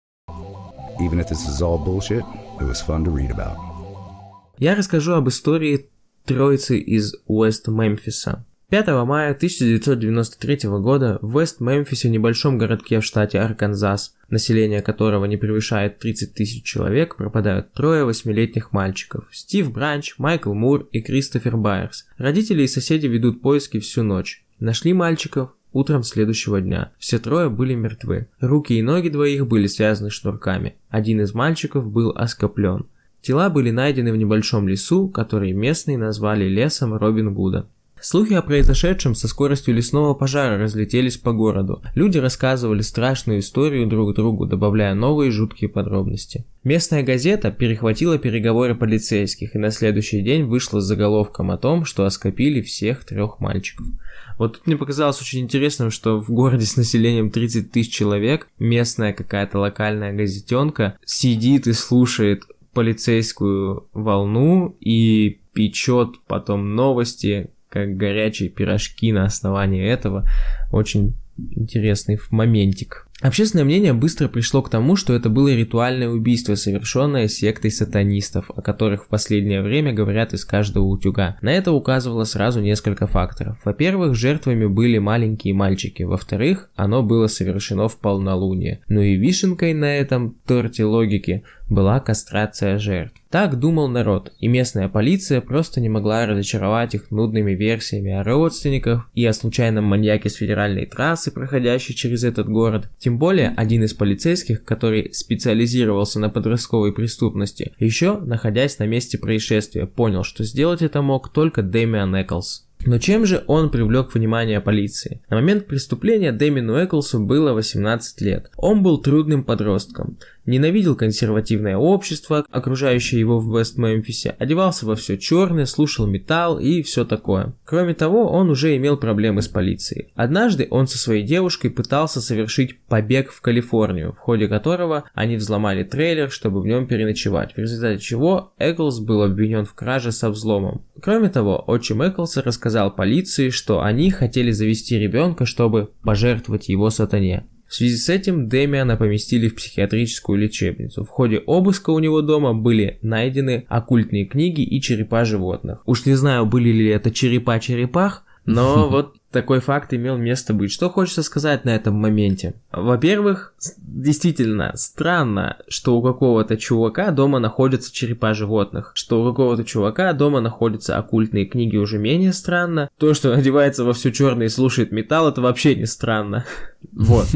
Even if this is all bullshit, it was fun to read about. Я расскажу об истории троицы из Уэст-Мемфиса. 5 мая 1993 года в Вест-Мемфисе, небольшом городке в штате Арканзас, население которого не превышает 30 тысяч человек, пропадают трое восьмилетних мальчиков – Стив Бранч, Майкл Мур и Кристофер Байерс. Родители и соседи ведут поиски всю ночь. Нашли мальчиков утром следующего дня. Все трое были мертвы. Руки и ноги двоих были связаны шнурками. Один из мальчиков был оскоплен. Тела были найдены в небольшом лесу, который местные назвали лесом Робин Гуда. Слухи о произошедшем со скоростью лесного пожара разлетелись по городу. Люди рассказывали страшную историю друг другу, добавляя новые жуткие подробности. Местная газета перехватила переговоры полицейских и на следующий день вышла с заголовком о том, что оскопили всех трех мальчиков. Вот тут мне показалось очень интересным, что в городе с населением 30 тысяч человек местная какая-то локальная газетенка сидит и слушает полицейскую волну и печет потом новости, как горячие пирожки на основании этого. Очень интересный моментик. Общественное мнение быстро пришло к тому, что это было ритуальное убийство, совершенное сектой сатанистов, о которых в последнее время говорят из каждого утюга. На это указывало сразу несколько факторов. Во-первых, жертвами были маленькие мальчики. Во-вторых, оно было совершено в полнолуние. Ну и вишенкой на этом торте логики была кастрация жертв. Так думал народ, и местная полиция просто не могла разочаровать их нудными версиями о родственниках и о случайном маньяке с федеральной трассы, проходящей через этот город. Тем более, один из полицейских, который специализировался на подростковой преступности, еще, находясь на месте происшествия, понял, что сделать это мог только Дэмиан Эклс. Но чем же он привлек внимание полиции? На момент преступления Дэмину Эклсу было 18 лет. Он был трудным подростком ненавидел консервативное общество, окружающее его в Вест-Мемфисе, одевался во все черное, слушал металл и все такое. Кроме того, он уже имел проблемы с полицией. Однажды он со своей девушкой пытался совершить побег в Калифорнию, в ходе которого они взломали трейлер, чтобы в нем переночевать, в результате чего Эклс был обвинен в краже со взломом. Кроме того, отчим Эклса рассказал полиции, что они хотели завести ребенка, чтобы пожертвовать его сатане. В связи с этим Дэмиана поместили в психиатрическую лечебницу. В ходе обыска у него дома были найдены оккультные книги и черепа животных. Уж не знаю, были ли это черепа черепах, но [LAUGHS] вот такой факт имел место быть. Что хочется сказать на этом моменте? Во-первых, действительно странно, что у какого-то чувака дома находятся черепа животных, что у какого-то чувака дома находятся оккультные книги уже менее странно. То, что одевается во все черное и слушает металл, это вообще не странно. [LAUGHS] Вот.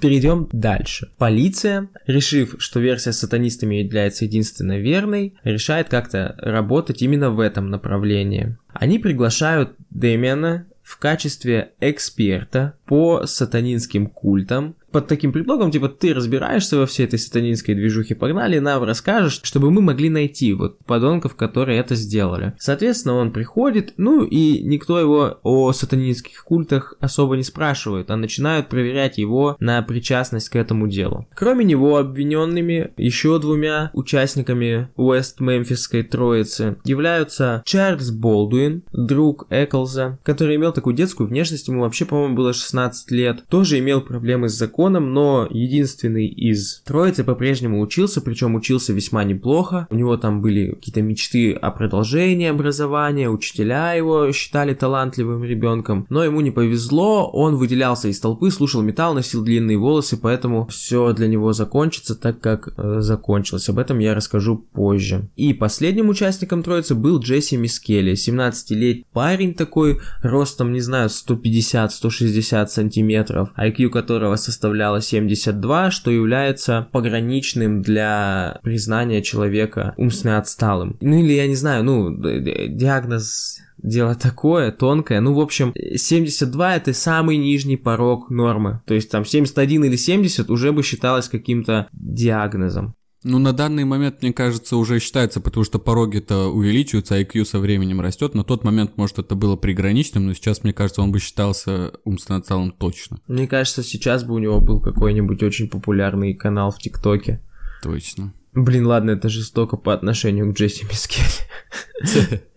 Перейдем дальше. Полиция, решив, что версия с сатанистами является единственно верной, решает как-то работать именно в этом направлении. Они приглашают Дэмиана в качестве эксперта по сатанинским культам, под таким предлогом, типа, ты разбираешься во всей этой сатанинской движухе, погнали, нам расскажешь, чтобы мы могли найти вот подонков, которые это сделали. Соответственно, он приходит, ну и никто его о сатанинских культах особо не спрашивает, а начинают проверять его на причастность к этому делу. Кроме него, обвиненными еще двумя участниками Уэст-Мемфисской троицы являются Чарльз Болдуин, друг Эклза, который имел такую детскую внешность, ему вообще, по-моему, было 16 лет, тоже имел проблемы с законом, законом, но единственный из троицы по-прежнему учился, причем учился весьма неплохо. У него там были какие-то мечты о продолжении образования, учителя его считали талантливым ребенком, но ему не повезло, он выделялся из толпы, слушал металл, носил длинные волосы, поэтому все для него закончится так, как э, закончилось. Об этом я расскажу позже. И последним участником троицы был Джесси Мискелли, 17-летний парень такой, ростом, не знаю, 150-160 сантиметров, IQ которого составляет составляла 72, что является пограничным для признания человека умственно отсталым. Ну или я не знаю, ну, диагноз дело такое, тонкое. Ну, в общем, 72 это самый нижний порог нормы. То есть там 71 или 70 уже бы считалось каким-то диагнозом. Ну, на данный момент, мне кажется, уже считается, потому что пороги-то увеличиваются, IQ со временем растет. На тот момент, может, это было приграничным, но сейчас, мне кажется, он бы считался умственно целым точно. Мне кажется, сейчас бы у него был какой-нибудь очень популярный канал в ТикТоке. Точно. Блин, ладно, это жестоко по отношению к Джесси Мискелли. [LAUGHS]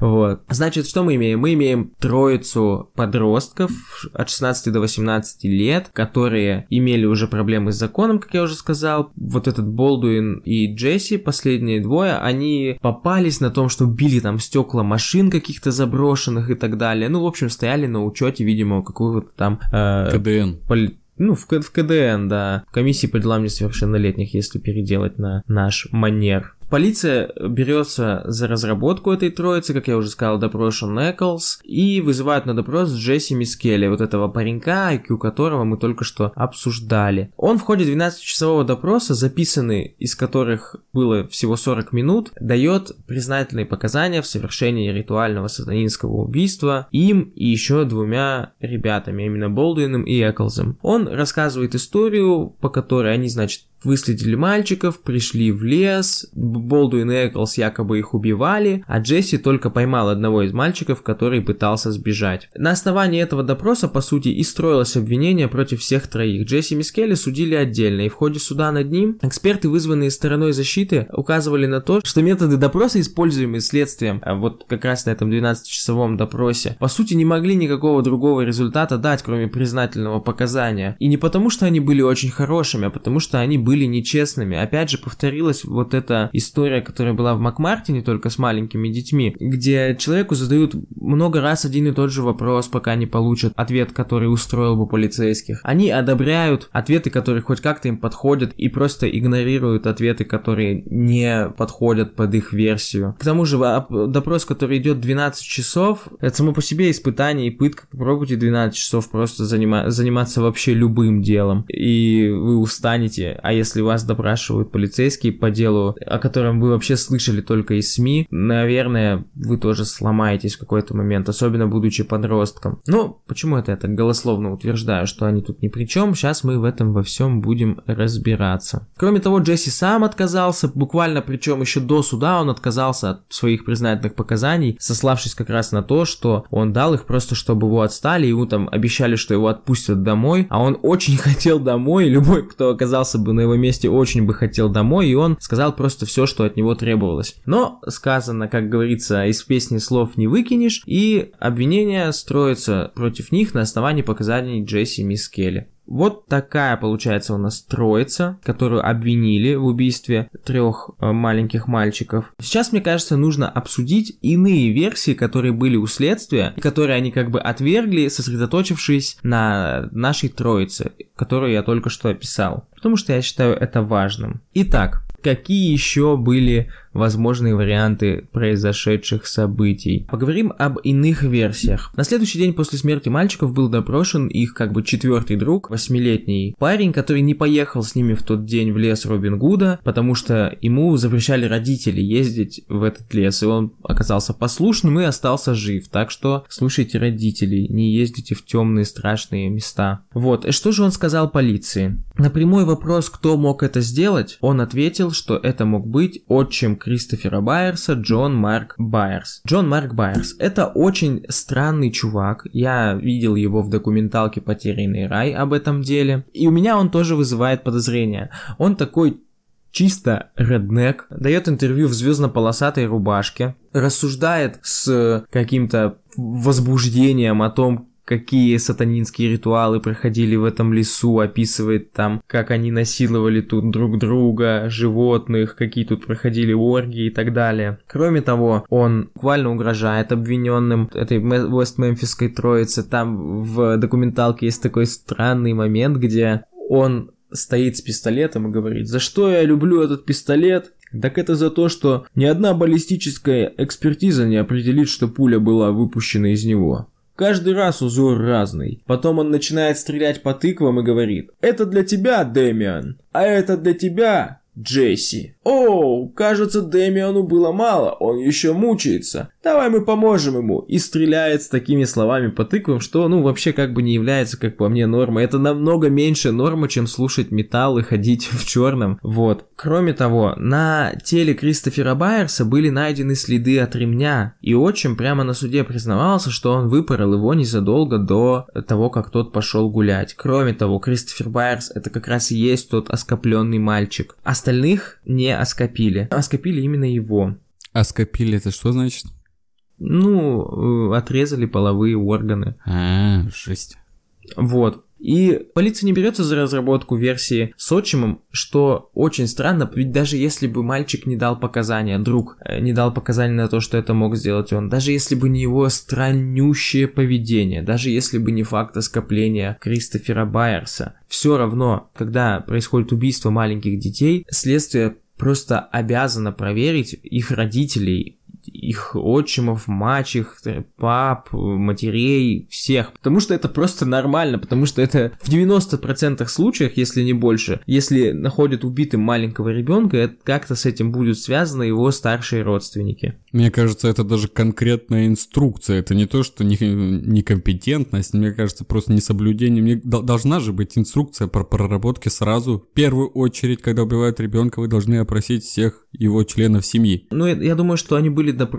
Вот. Значит, что мы имеем? Мы имеем троицу подростков от 16 до 18 лет, которые имели уже проблемы с законом, как я уже сказал. Вот этот Болдуин и Джесси, последние двое, они попались на том, что били там стекла машин каких-то заброшенных и так далее. Ну, в общем, стояли на учете, видимо, какого-то там... Э, КДН. Поли ну, в, КДН, да, в комиссии по делам несовершеннолетних, если переделать на наш манер. Полиция берется за разработку этой троицы, как я уже сказал, допрошен Эклс, и вызывают на допрос Джесси Мискелли, вот этого паренька, IQ которого мы только что обсуждали. Он в ходе 12-часового допроса, записанный из которых было всего 40 минут, дает признательные показания в совершении ритуального сатанинского убийства им и еще двумя ребятами, именно Болдуином и Эклзом. Он рассказывает историю, по которой они, значит, выследили мальчиков, пришли в лес, Болдуин и Эклс якобы их убивали, а Джесси только поймал одного из мальчиков, который пытался сбежать. На основании этого допроса, по сути, и строилось обвинение против всех троих. Джесси Мискелли судили отдельно, и в ходе суда над ним эксперты, вызванные стороной защиты, указывали на то, что методы допроса, используемые следствием, а вот как раз на этом 12-часовом допросе, по сути, не могли никакого другого результата дать, кроме признательного показания. И не потому, что они были очень хорошими, а потому, что они были нечестными. Опять же, повторилась вот эта история, которая была в Макмартине, только с маленькими детьми, где человеку задают много раз один и тот же вопрос, пока не получат ответ, который устроил бы полицейских. Они одобряют ответы, которые хоть как-то им подходят, и просто игнорируют ответы, которые не подходят под их версию. К тому же допрос, который идет 12 часов, это само по себе испытание и пытка. Попробуйте 12 часов просто занима- заниматься вообще любым делом, и вы устанете. А если вас допрашивают полицейские по делу, о котором вы вообще слышали только из СМИ, наверное, вы тоже сломаетесь в какой-то момент, особенно будучи подростком. Ну, почему это я так голословно утверждаю, что они тут ни при чем, сейчас мы в этом во всем будем разбираться. Кроме того, Джесси сам отказался, буквально причем еще до суда он отказался от своих признательных показаний, сославшись как раз на то, что он дал их просто, чтобы его отстали, ему там обещали, что его отпустят домой, а он очень [LAUGHS] хотел домой, любой, кто оказался бы на его месте очень бы хотел домой, и он сказал просто все, что от него требовалось. Но сказано, как говорится, из песни слов не выкинешь, и обвинение строится против них на основании показаний Джесси Мисс Келли. Вот такая получается у нас троица, которую обвинили в убийстве трех э, маленьких мальчиков. Сейчас, мне кажется, нужно обсудить иные версии, которые были у следствия, которые они как бы отвергли, сосредоточившись на нашей троице, которую я только что описал. Потому что я считаю это важным. Итак, какие еще были возможные варианты произошедших событий. Поговорим об иных версиях. На следующий день после смерти мальчиков был допрошен их как бы четвертый друг, восьмилетний парень, который не поехал с ними в тот день в лес Робин Гуда, потому что ему запрещали родители ездить в этот лес, и он оказался послушным и остался жив. Так что слушайте родителей, не ездите в темные страшные места. Вот, и что же он сказал полиции? На прямой вопрос, кто мог это сделать, он ответил, что это мог быть отчим Кристофера Байерса Джон Марк Байерс. Джон Марк Байерс – это очень странный чувак. Я видел его в документалке «Потерянный рай» об этом деле. И у меня он тоже вызывает подозрения. Он такой чисто реднек, дает интервью в звездно-полосатой рубашке, рассуждает с каким-то возбуждением о том, какие сатанинские ритуалы проходили в этом лесу, описывает там, как они насиловали тут друг друга, животных, какие тут проходили оргии и так далее. Кроме того, он буквально угрожает обвиненным этой Вест-Мемфисской троице. Там в документалке есть такой странный момент, где он стоит с пистолетом и говорит, за что я люблю этот пистолет? Так это за то, что ни одна баллистическая экспертиза не определит, что пуля была выпущена из него. Каждый раз узор разный. Потом он начинает стрелять по тыквам и говорит «Это для тебя, Дэмиан, а это для тебя, Джесси. О, кажется, Дэмиану было мало, он еще мучается. Давай мы поможем ему. И стреляет с такими словами по тыквам, что, ну, вообще как бы не является, как по мне, нормой. Это намного меньше нормы, чем слушать металл и ходить [LAUGHS] в черном. Вот. Кроме того, на теле Кристофера Байерса были найдены следы от ремня, и отчим прямо на суде признавался, что он выпорол его незадолго до того, как тот пошел гулять. Кроме того, Кристофер Байерс это как раз и есть тот оскопленный мальчик. Остальных не оскопили. Оскопили именно его. Оскопили это что значит? Ну, э, отрезали половые органы. А, жесть. Вот. И полиция не берется за разработку версии с отчимом, что очень странно, ведь даже если бы мальчик не дал показания, друг э, не дал показания на то, что это мог сделать он, даже если бы не его страннющее поведение, даже если бы не факт оскопления Кристофера Байерса, все равно, когда происходит убийство маленьких детей, следствие просто обязано проверить их родителей, их отчимов, мачех, пап, матерей, всех. Потому что это просто нормально, потому что это в 90% случаях, если не больше, если находят убитым маленького ребенка, как-то с этим будут связаны его старшие родственники. Мне кажется, это даже конкретная инструкция. Это не то, что некомпетентность, мне кажется, просто несоблюдение. Мне должна же быть инструкция про проработки сразу. В первую очередь, когда убивают ребенка, вы должны опросить всех его членов семьи. Ну, я думаю, что они были допрошены,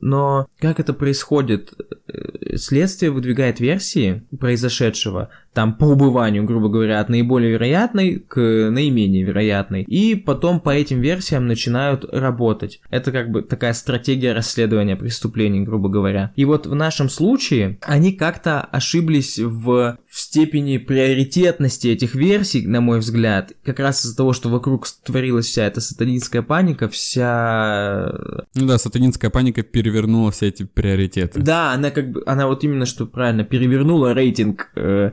но как это происходит? Э, следствие выдвигает версии произошедшего, там по убыванию, грубо говоря, от наиболее вероятной к наименее вероятной, и потом по этим версиям начинают работать. Это как бы такая стратегия расследования преступлений, грубо говоря. И вот в нашем случае они как-то ошиблись в в степени приоритетности этих версий, на мой взгляд, как раз из-за того, что вокруг творилась вся эта сатанинская паника, вся... Ну да, сатанинская паника перевернула все эти приоритеты. Да, она как бы, она вот именно что правильно, перевернула рейтинг э,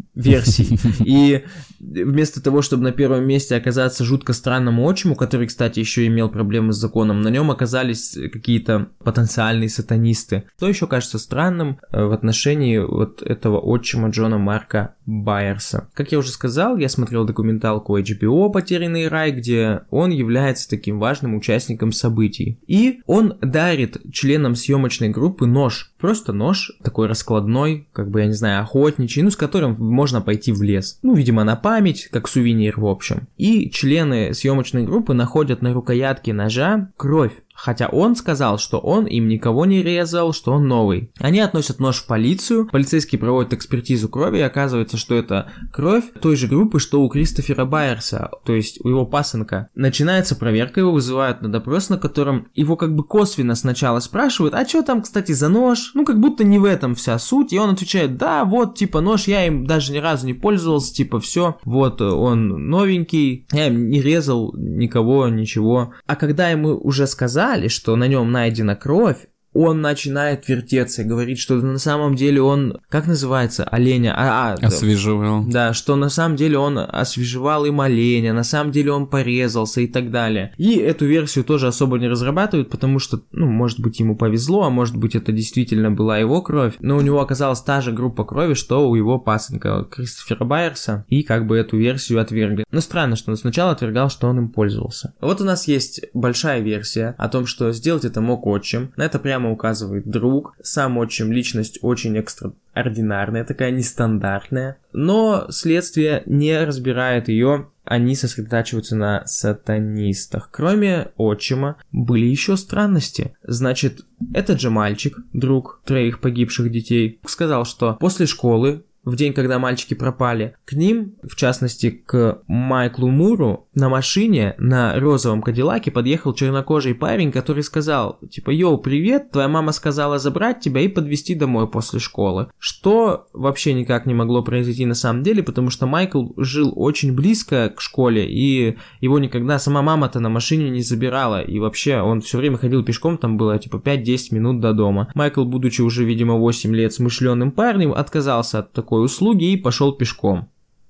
версий. [LAUGHS] И вместо того, чтобы на первом месте оказаться жутко странному отчиму, который, кстати, еще имел проблемы с законом, на нем оказались какие-то потенциальные сатанисты. Что еще кажется странным э, в отношении вот этого отчима Джона Марка Байерса? Как я уже сказал, я смотрел документалку HBO «Потерянный рай», где он является таким важным участником событий. И он дарит членам съемочной группы нож. Просто нож, такой раскладной, как бы, я не знаю, охотничий, ну, с которым можно пойти в лес. Ну, видимо, на память, как сувенир в общем. И члены съемочной группы находят на рукоятке ножа кровь Хотя он сказал, что он им никого не резал, что он новый. Они относят нож в полицию, полицейские проводят экспертизу крови, и оказывается, что это кровь той же группы, что у Кристофера Байерса, то есть у его пасынка. Начинается проверка, его вызывают на допрос, на котором его как бы косвенно сначала спрашивают, а что там, кстати, за нож? Ну, как будто не в этом вся суть, и он отвечает, да, вот, типа, нож, я им даже ни разу не пользовался, типа, все, вот, он новенький, я им не резал никого, ничего. А когда ему уже сказали, что на нем найдена кровь, он начинает вертеться говорит, что на самом деле он, как называется, оленя, а, а освежевал. Да, что на самом деле он освежевал им оленя, на самом деле он порезался и так далее. И эту версию тоже особо не разрабатывают, потому что, ну, может быть, ему повезло, а может быть, это действительно была его кровь, но у него оказалась та же группа крови, что у его пасынка Кристофера Байерса, и как бы эту версию отвергли. Но странно, что он сначала отвергал, что он им пользовался. Вот у нас есть большая версия о том, что сделать это мог отчим. На это прям прямо указывает друг. Сам отчим личность очень экстраординарная, такая нестандартная. Но следствие не разбирает ее они сосредотачиваются на сатанистах. Кроме отчима, были еще странности. Значит, этот же мальчик, друг троих погибших детей, сказал, что после школы в день, когда мальчики пропали, к ним, в частности к Майклу Муру, на машине на розовом кадиллаке подъехал чернокожий парень, который сказал, типа, йоу, привет, твоя мама сказала забрать тебя и подвезти домой после школы. Что вообще никак не могло произойти на самом деле, потому что Майкл жил очень близко к школе, и его никогда сама мама-то на машине не забирала, и вообще он все время ходил пешком, там было типа 5-10 минут до дома. Майкл, будучи уже, видимо, 8 лет смышленым парнем, отказался от такой такой услуги и пошел пешком.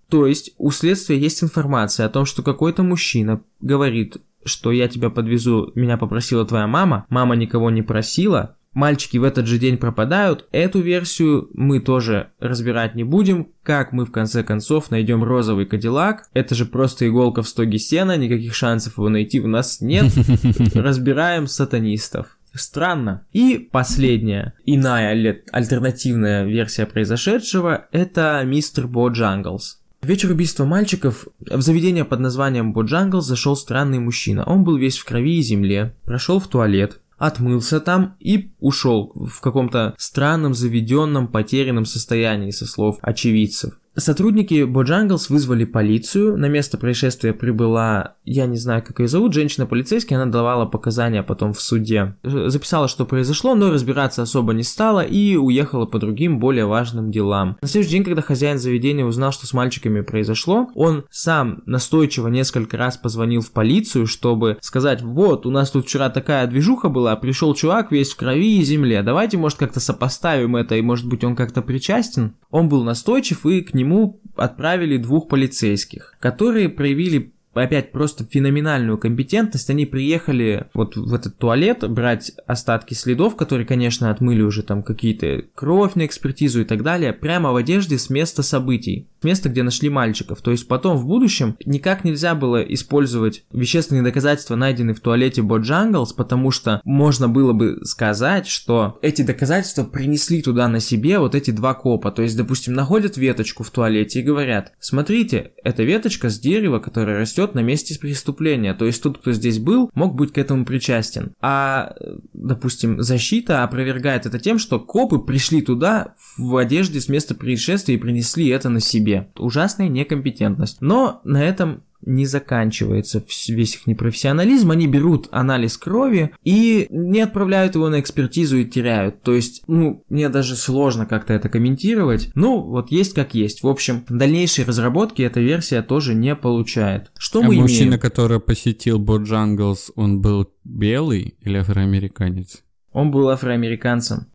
То есть у следствия есть информация о том, что какой-то мужчина говорит, что я тебя подвезу, меня попросила твоя мама, мама никого не просила, мальчики в этот же день пропадают. Эту версию мы тоже разбирать не будем. Как мы в конце концов найдем розовый кадиллак? Это же просто иголка в стоге сена, никаких шансов его найти у нас нет. [LAUGHS] Разбираем сатанистов. Странно. И последняя, иная альтернативная версия произошедшего – это мистер Боджанглс. В вечер убийства мальчиков в заведение под названием Боджанглс зашел странный мужчина. Он был весь в крови и земле, прошел в туалет, отмылся там и ушел в каком-то странном, заведенном, потерянном состоянии, со слов очевидцев. Сотрудники Боджанглс вызвали полицию. На место происшествия прибыла, я не знаю, как ее зовут, женщина-полицейский. Она давала показания потом в суде. Записала, что произошло, но разбираться особо не стала и уехала по другим, более важным делам. На следующий день, когда хозяин заведения узнал, что с мальчиками произошло, он сам настойчиво несколько раз позвонил в полицию, чтобы сказать, вот, у нас тут вчера такая движуха была, пришел чувак весь в крови и земле, давайте, может, как-то сопоставим это, и, может быть, он как-то причастен. Он был настойчив, и к нему нему отправили двух полицейских, которые проявили опять просто феноменальную компетентность. Они приехали вот в этот туалет брать остатки следов, которые, конечно, отмыли уже там какие-то кровь на экспертизу и так далее, прямо в одежде с места событий место, где нашли мальчиков. То есть потом в будущем никак нельзя было использовать вещественные доказательства, найденные в туалете Боджанглс, потому что можно было бы сказать, что эти доказательства принесли туда на себе вот эти два копа. То есть, допустим, находят веточку в туалете и говорят, смотрите, это веточка с дерева, которое растет на месте преступления. То есть тот, кто здесь был, мог быть к этому причастен. А, допустим, защита опровергает это тем, что копы пришли туда в одежде с места происшествия и принесли это на себе. Ужасная некомпетентность. Но на этом не заканчивается весь их непрофессионализм, они берут анализ крови и не отправляют его на экспертизу и теряют. То есть, ну, мне даже сложно как-то это комментировать. Ну, вот есть как есть. В общем, дальнейшие разработки эта версия тоже не получает. Что а мы мужчина, имеем? который посетил Боджанглс, он был белый или афроамериканец? Он был афроамериканцем.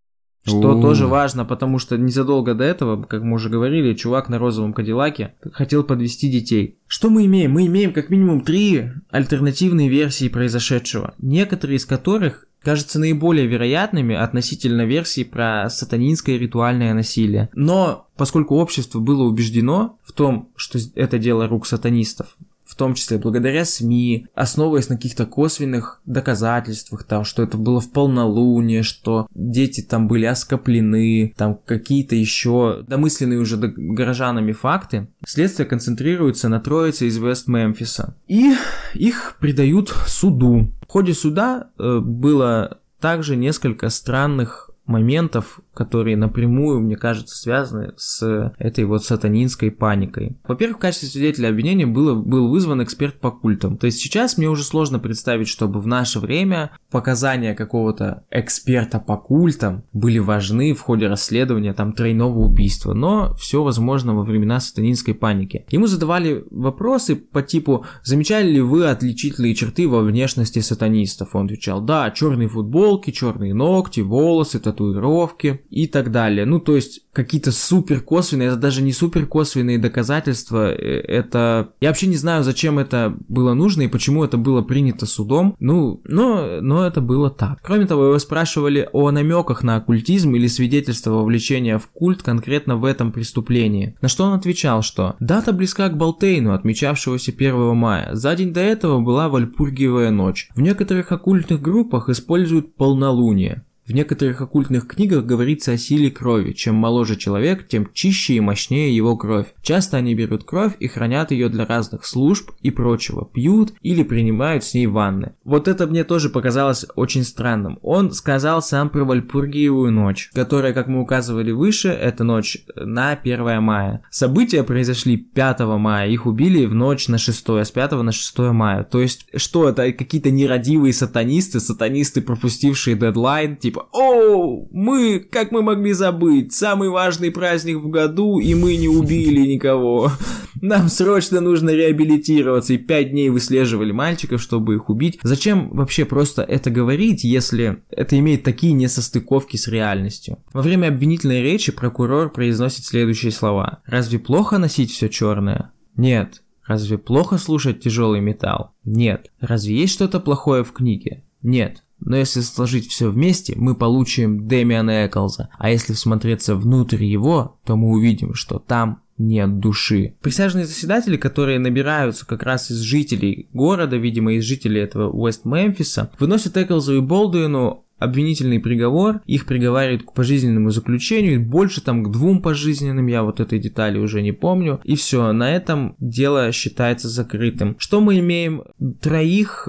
Что У-у-у. тоже важно, потому что незадолго до этого, как мы уже говорили, чувак на розовом Кадиллаке хотел подвести детей. Что мы имеем? Мы имеем как минимум три альтернативные версии произошедшего, некоторые из которых кажутся наиболее вероятными относительно версии про сатанинское ритуальное насилие. Но поскольку общество было убеждено в том, что это дело рук сатанистов, в том числе благодаря СМИ, основываясь на каких-то косвенных доказательствах, там, что это было в полнолуние, что дети там были оскоплены, там какие-то еще домысленные уже горожанами факты, следствие концентрируется на троице из Вест-Мемфиса. И их предают суду. В ходе суда э, было также несколько странных моментов, которые напрямую, мне кажется, связаны с этой вот сатанинской паникой. Во-первых, в качестве свидетеля обвинения было, был вызван эксперт по культам. То есть сейчас мне уже сложно представить, чтобы в наше время показания какого-то эксперта по культам были важны в ходе расследования там тройного убийства, но все возможно во времена сатанинской паники. Ему задавали вопросы по типу «Замечали ли вы отличительные черты во внешности сатанистов?» Он отвечал «Да, черные футболки, черные ногти, волосы, татуировки» и так далее. Ну, то есть какие-то супер косвенные, это даже не супер косвенные доказательства, э, это... Я вообще не знаю, зачем это было нужно и почему это было принято судом, ну, но, но это было так. Кроме того, его спрашивали о намеках на оккультизм или свидетельство вовлечения в культ конкретно в этом преступлении. На что он отвечал, что дата близка к Балтейну, отмечавшегося 1 мая. За день до этого была Вальпургиевая ночь. В некоторых оккультных группах используют полнолуние. В некоторых оккультных книгах говорится о силе крови. Чем моложе человек, тем чище и мощнее его кровь. Часто они берут кровь и хранят ее для разных служб и прочего, пьют или принимают с ней ванны. Вот это мне тоже показалось очень странным. Он сказал сам про Вальпургиевую ночь, которая, как мы указывали выше, это ночь на 1 мая. События произошли 5 мая, их убили в ночь на 6, а с 5 на 6 мая. То есть, что это, какие-то нерадивые сатанисты, сатанисты, пропустившие дедлайн, типа типа, о, мы, как мы могли забыть, самый важный праздник в году, и мы не убили никого. Нам срочно нужно реабилитироваться, и пять дней выслеживали мальчиков, чтобы их убить. Зачем вообще просто это говорить, если это имеет такие несостыковки с реальностью? Во время обвинительной речи прокурор произносит следующие слова. Разве плохо носить все черное? Нет. Разве плохо слушать тяжелый металл? Нет. Разве есть что-то плохое в книге? Нет. Но если сложить все вместе, мы получим Дэмиана Эклза, а если всмотреться внутрь его, то мы увидим, что там нет души. Присяжные заседатели, которые набираются как раз из жителей города, видимо, из жителей этого Уэст-Мемфиса, выносят Эклзу и Болдуину обвинительный приговор, их приговаривают к пожизненному заключению, больше там к двум пожизненным, я вот этой детали уже не помню, и все, на этом дело считается закрытым. Что мы имеем? Троих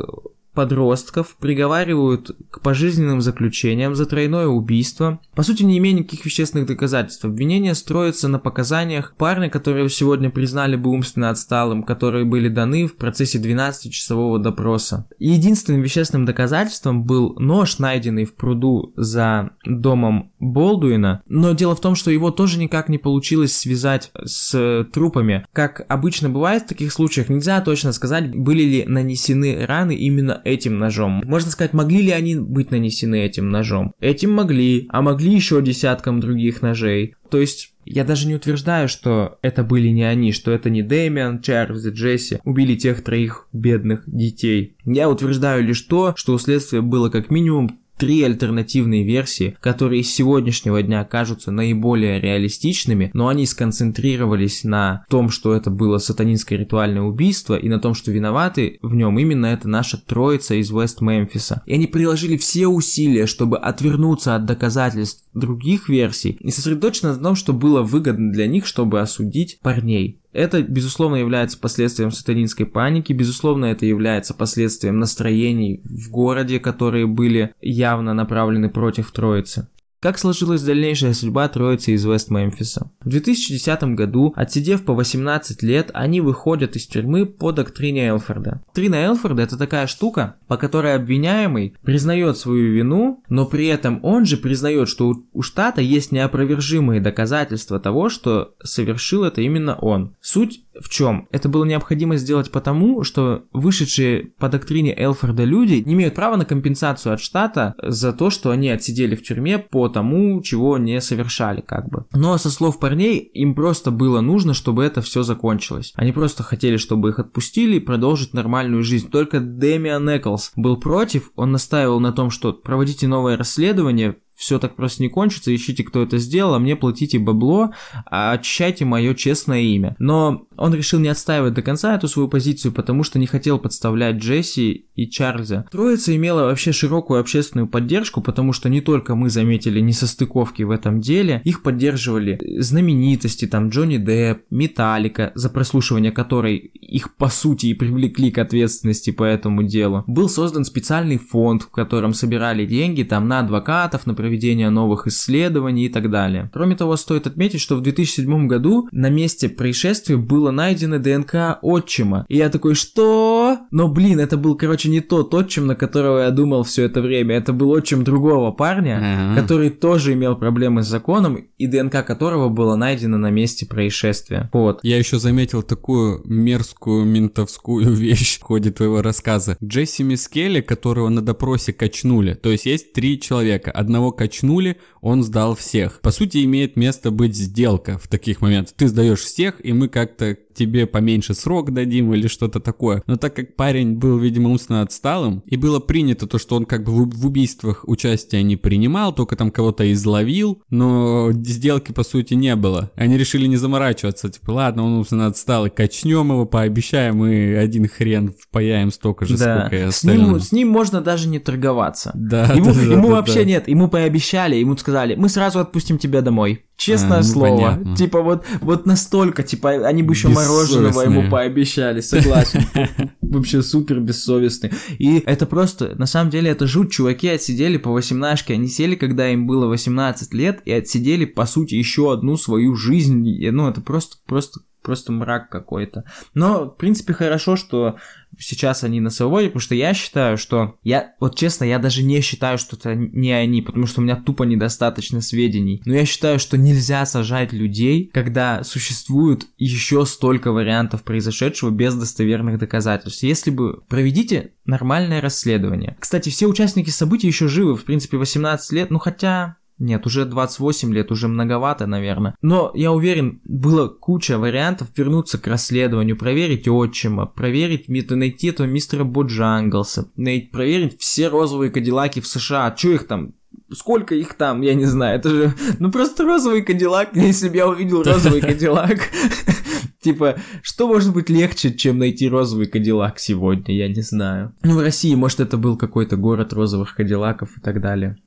подростков приговаривают к пожизненным заключениям за тройное убийство, по сути не имея никаких вещественных доказательств. Обвинение строится на показаниях парня, которые сегодня признали бы умственно отсталым, которые были даны в процессе 12-часового допроса. единственным вещественным доказательством был нож, найденный в пруду за домом Болдуина, но дело в том, что его тоже никак не получилось связать с трупами. Как обычно бывает в таких случаях, нельзя точно сказать, были ли нанесены раны именно этим ножом. Можно сказать, могли ли они быть нанесены этим ножом? Этим могли, а могли еще десяткам других ножей. То есть я даже не утверждаю, что это были не они, что это не Дэмиан, Чарльз и Джесси убили тех троих бедных детей. Я утверждаю лишь то, что у следствия было как минимум три альтернативные версии, которые с сегодняшнего дня кажутся наиболее реалистичными, но они сконцентрировались на том, что это было сатанинское ритуальное убийство и на том, что виноваты в нем именно это наша троица из Вест-Мемфиса. И они приложили все усилия, чтобы отвернуться от доказательств других версий и сосредоточиться на том, что было выгодно для них, чтобы осудить парней. Это, безусловно, является последствием сатанинской паники, безусловно, это является последствием настроений в городе, которые были явно направлены против Троицы. Как сложилась дальнейшая судьба троицы из Вест-Мемфиса? В 2010 году, отсидев по 18 лет, они выходят из тюрьмы по доктрине Элфорда. Доктрина Элфорда это такая штука, по которой обвиняемый признает свою вину, но при этом он же признает, что у штата есть неопровержимые доказательства того, что совершил это именно он. Суть в чем? Это было необходимо сделать потому, что вышедшие по доктрине Элфорда люди не имеют права на компенсацию от штата за то, что они отсидели в тюрьме по тому, чего не совершали как бы. Но со слов парней, им просто было нужно, чтобы это все закончилось. Они просто хотели, чтобы их отпустили и продолжить нормальную жизнь. Только Дэмиан Эклс был против, он настаивал на том, что проводите новое расследование, все так просто не кончится, ищите, кто это сделал, а мне платите бабло, а очищайте мое честное имя. Но он решил не отстаивать до конца эту свою позицию, потому что не хотел подставлять Джесси и Чарльза. Троица имела вообще широкую общественную поддержку, потому что не только мы заметили несостыковки в этом деле, их поддерживали знаменитости, там Джонни Депп, Металлика, за прослушивание которой их по сути и привлекли к ответственности по этому делу. Был создан специальный фонд, в котором собирали деньги там на адвокатов, на проведение новых исследований и так далее. Кроме того, стоит отметить, что в 2007 году на месте происшествия было найдено ДНК отчима. И я такой, что? Но блин, это был, короче, не тот отчим, на которого я думал все это время. Это был отчим другого парня, ага. который тоже имел проблемы с законом, и ДНК которого было найдено на месте происшествия. Вот. Я еще заметил такую мерзкую ментовскую [LAUGHS] вещь в ходе твоего рассказа. Джесси Мискелли, которого на допросе качнули. То есть есть три человека. Одного качнули, он сдал всех. По сути, имеет место быть сделка в таких моментах. Ты сдаешь всех, и мы как-то тебе поменьше срок дадим или что-то такое. Но так как парень был, видимо, умственно отсталым, и было принято то, что он как бы в убийствах участия не принимал, только там кого-то изловил, но сделки по сути не было. Они решили не заморачиваться, типа, ладно, он умственно отсталый, качнем его, пообещаем и один хрен впаяем столько же, да. сколько и остальным. С ним, с ним можно даже не торговаться. Да, ему, да, ему да, вообще да. нет, ему пообещали, ему сказали, мы сразу отпустим тебя домой. Честное А, ну, слово. понятно. Типа вот, вот настолько, типа, они бы еще мороженого ему пообещали, согласен. [LAUGHS] Вообще супер бессовестный. И это просто, на самом деле, это жуть. Чуваки отсидели по 18 они сели, когда им было 18 лет, и отсидели, по сути, еще одну свою жизнь. Ну, это просто, просто просто мрак какой-то. Но, в принципе, хорошо, что сейчас они на свободе, потому что я считаю, что... Я, вот честно, я даже не считаю, что это не они, потому что у меня тупо недостаточно сведений. Но я считаю, что нельзя сажать людей, когда существует еще столько вариантов произошедшего без достоверных доказательств. Если бы... Проведите нормальное расследование. Кстати, все участники событий еще живы, в принципе, 18 лет, ну хотя... Нет, уже 28 лет, уже многовато, наверное. Но я уверен, было куча вариантов вернуться к расследованию, проверить отчима, проверить, найти этого мистера Боджанглса, проверить все розовые кадиллаки в США. Че их там? Сколько их там, я не знаю, это же, [LAUGHS] ну просто розовый кадиллак, [LAUGHS] если бы я увидел розовый кадиллак, [LAUGHS] типа, что может быть легче, чем найти розовый кадиллак сегодня, я не знаю. Ну, в России, может, это был какой-то город розовых кадиллаков и так далее.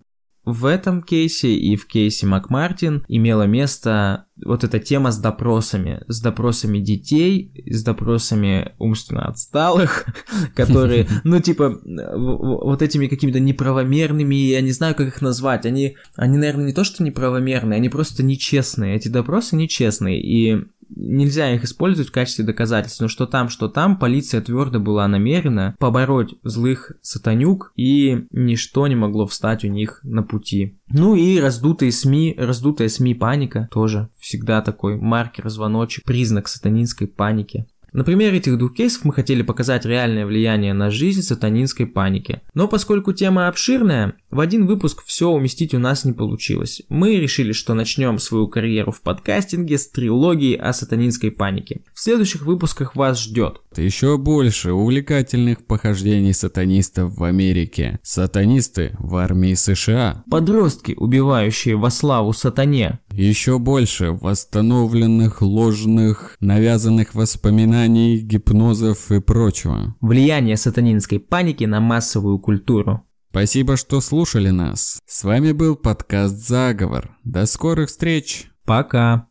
В этом кейсе и в кейсе Макмартин имела место вот эта тема с допросами, с допросами детей, с допросами умственно отсталых, [LAUGHS] которые, [LAUGHS] ну, типа, вот этими какими-то неправомерными, я не знаю, как их назвать, они, они, наверное, не то, что неправомерные, они просто нечестные, эти допросы нечестные, и нельзя их использовать в качестве доказательств, но что там, что там, полиция твердо была намерена побороть злых сатанюк, и ничто не могло встать у них на пути. Ну и раздутые СМИ, раздутая СМИ паника тоже всегда такой маркер, звоночек, признак сатанинской паники. На примере этих двух кейсов мы хотели показать реальное влияние на жизнь сатанинской паники. Но поскольку тема обширная, в один выпуск все уместить у нас не получилось. Мы решили, что начнем свою карьеру в подкастинге с трилогии о сатанинской панике. В следующих выпусках вас ждет Еще больше увлекательных похождений сатанистов в Америке. Сатанисты в армии США. подростки, убивающие во славу сатане, Еще больше восстановленных, ложных, навязанных воспоминаний, гипнозов и прочего. влияние сатанинской паники на массовую культуру. Спасибо, что слушали нас. С вами был подкаст «Заговор». До скорых встреч! Пока!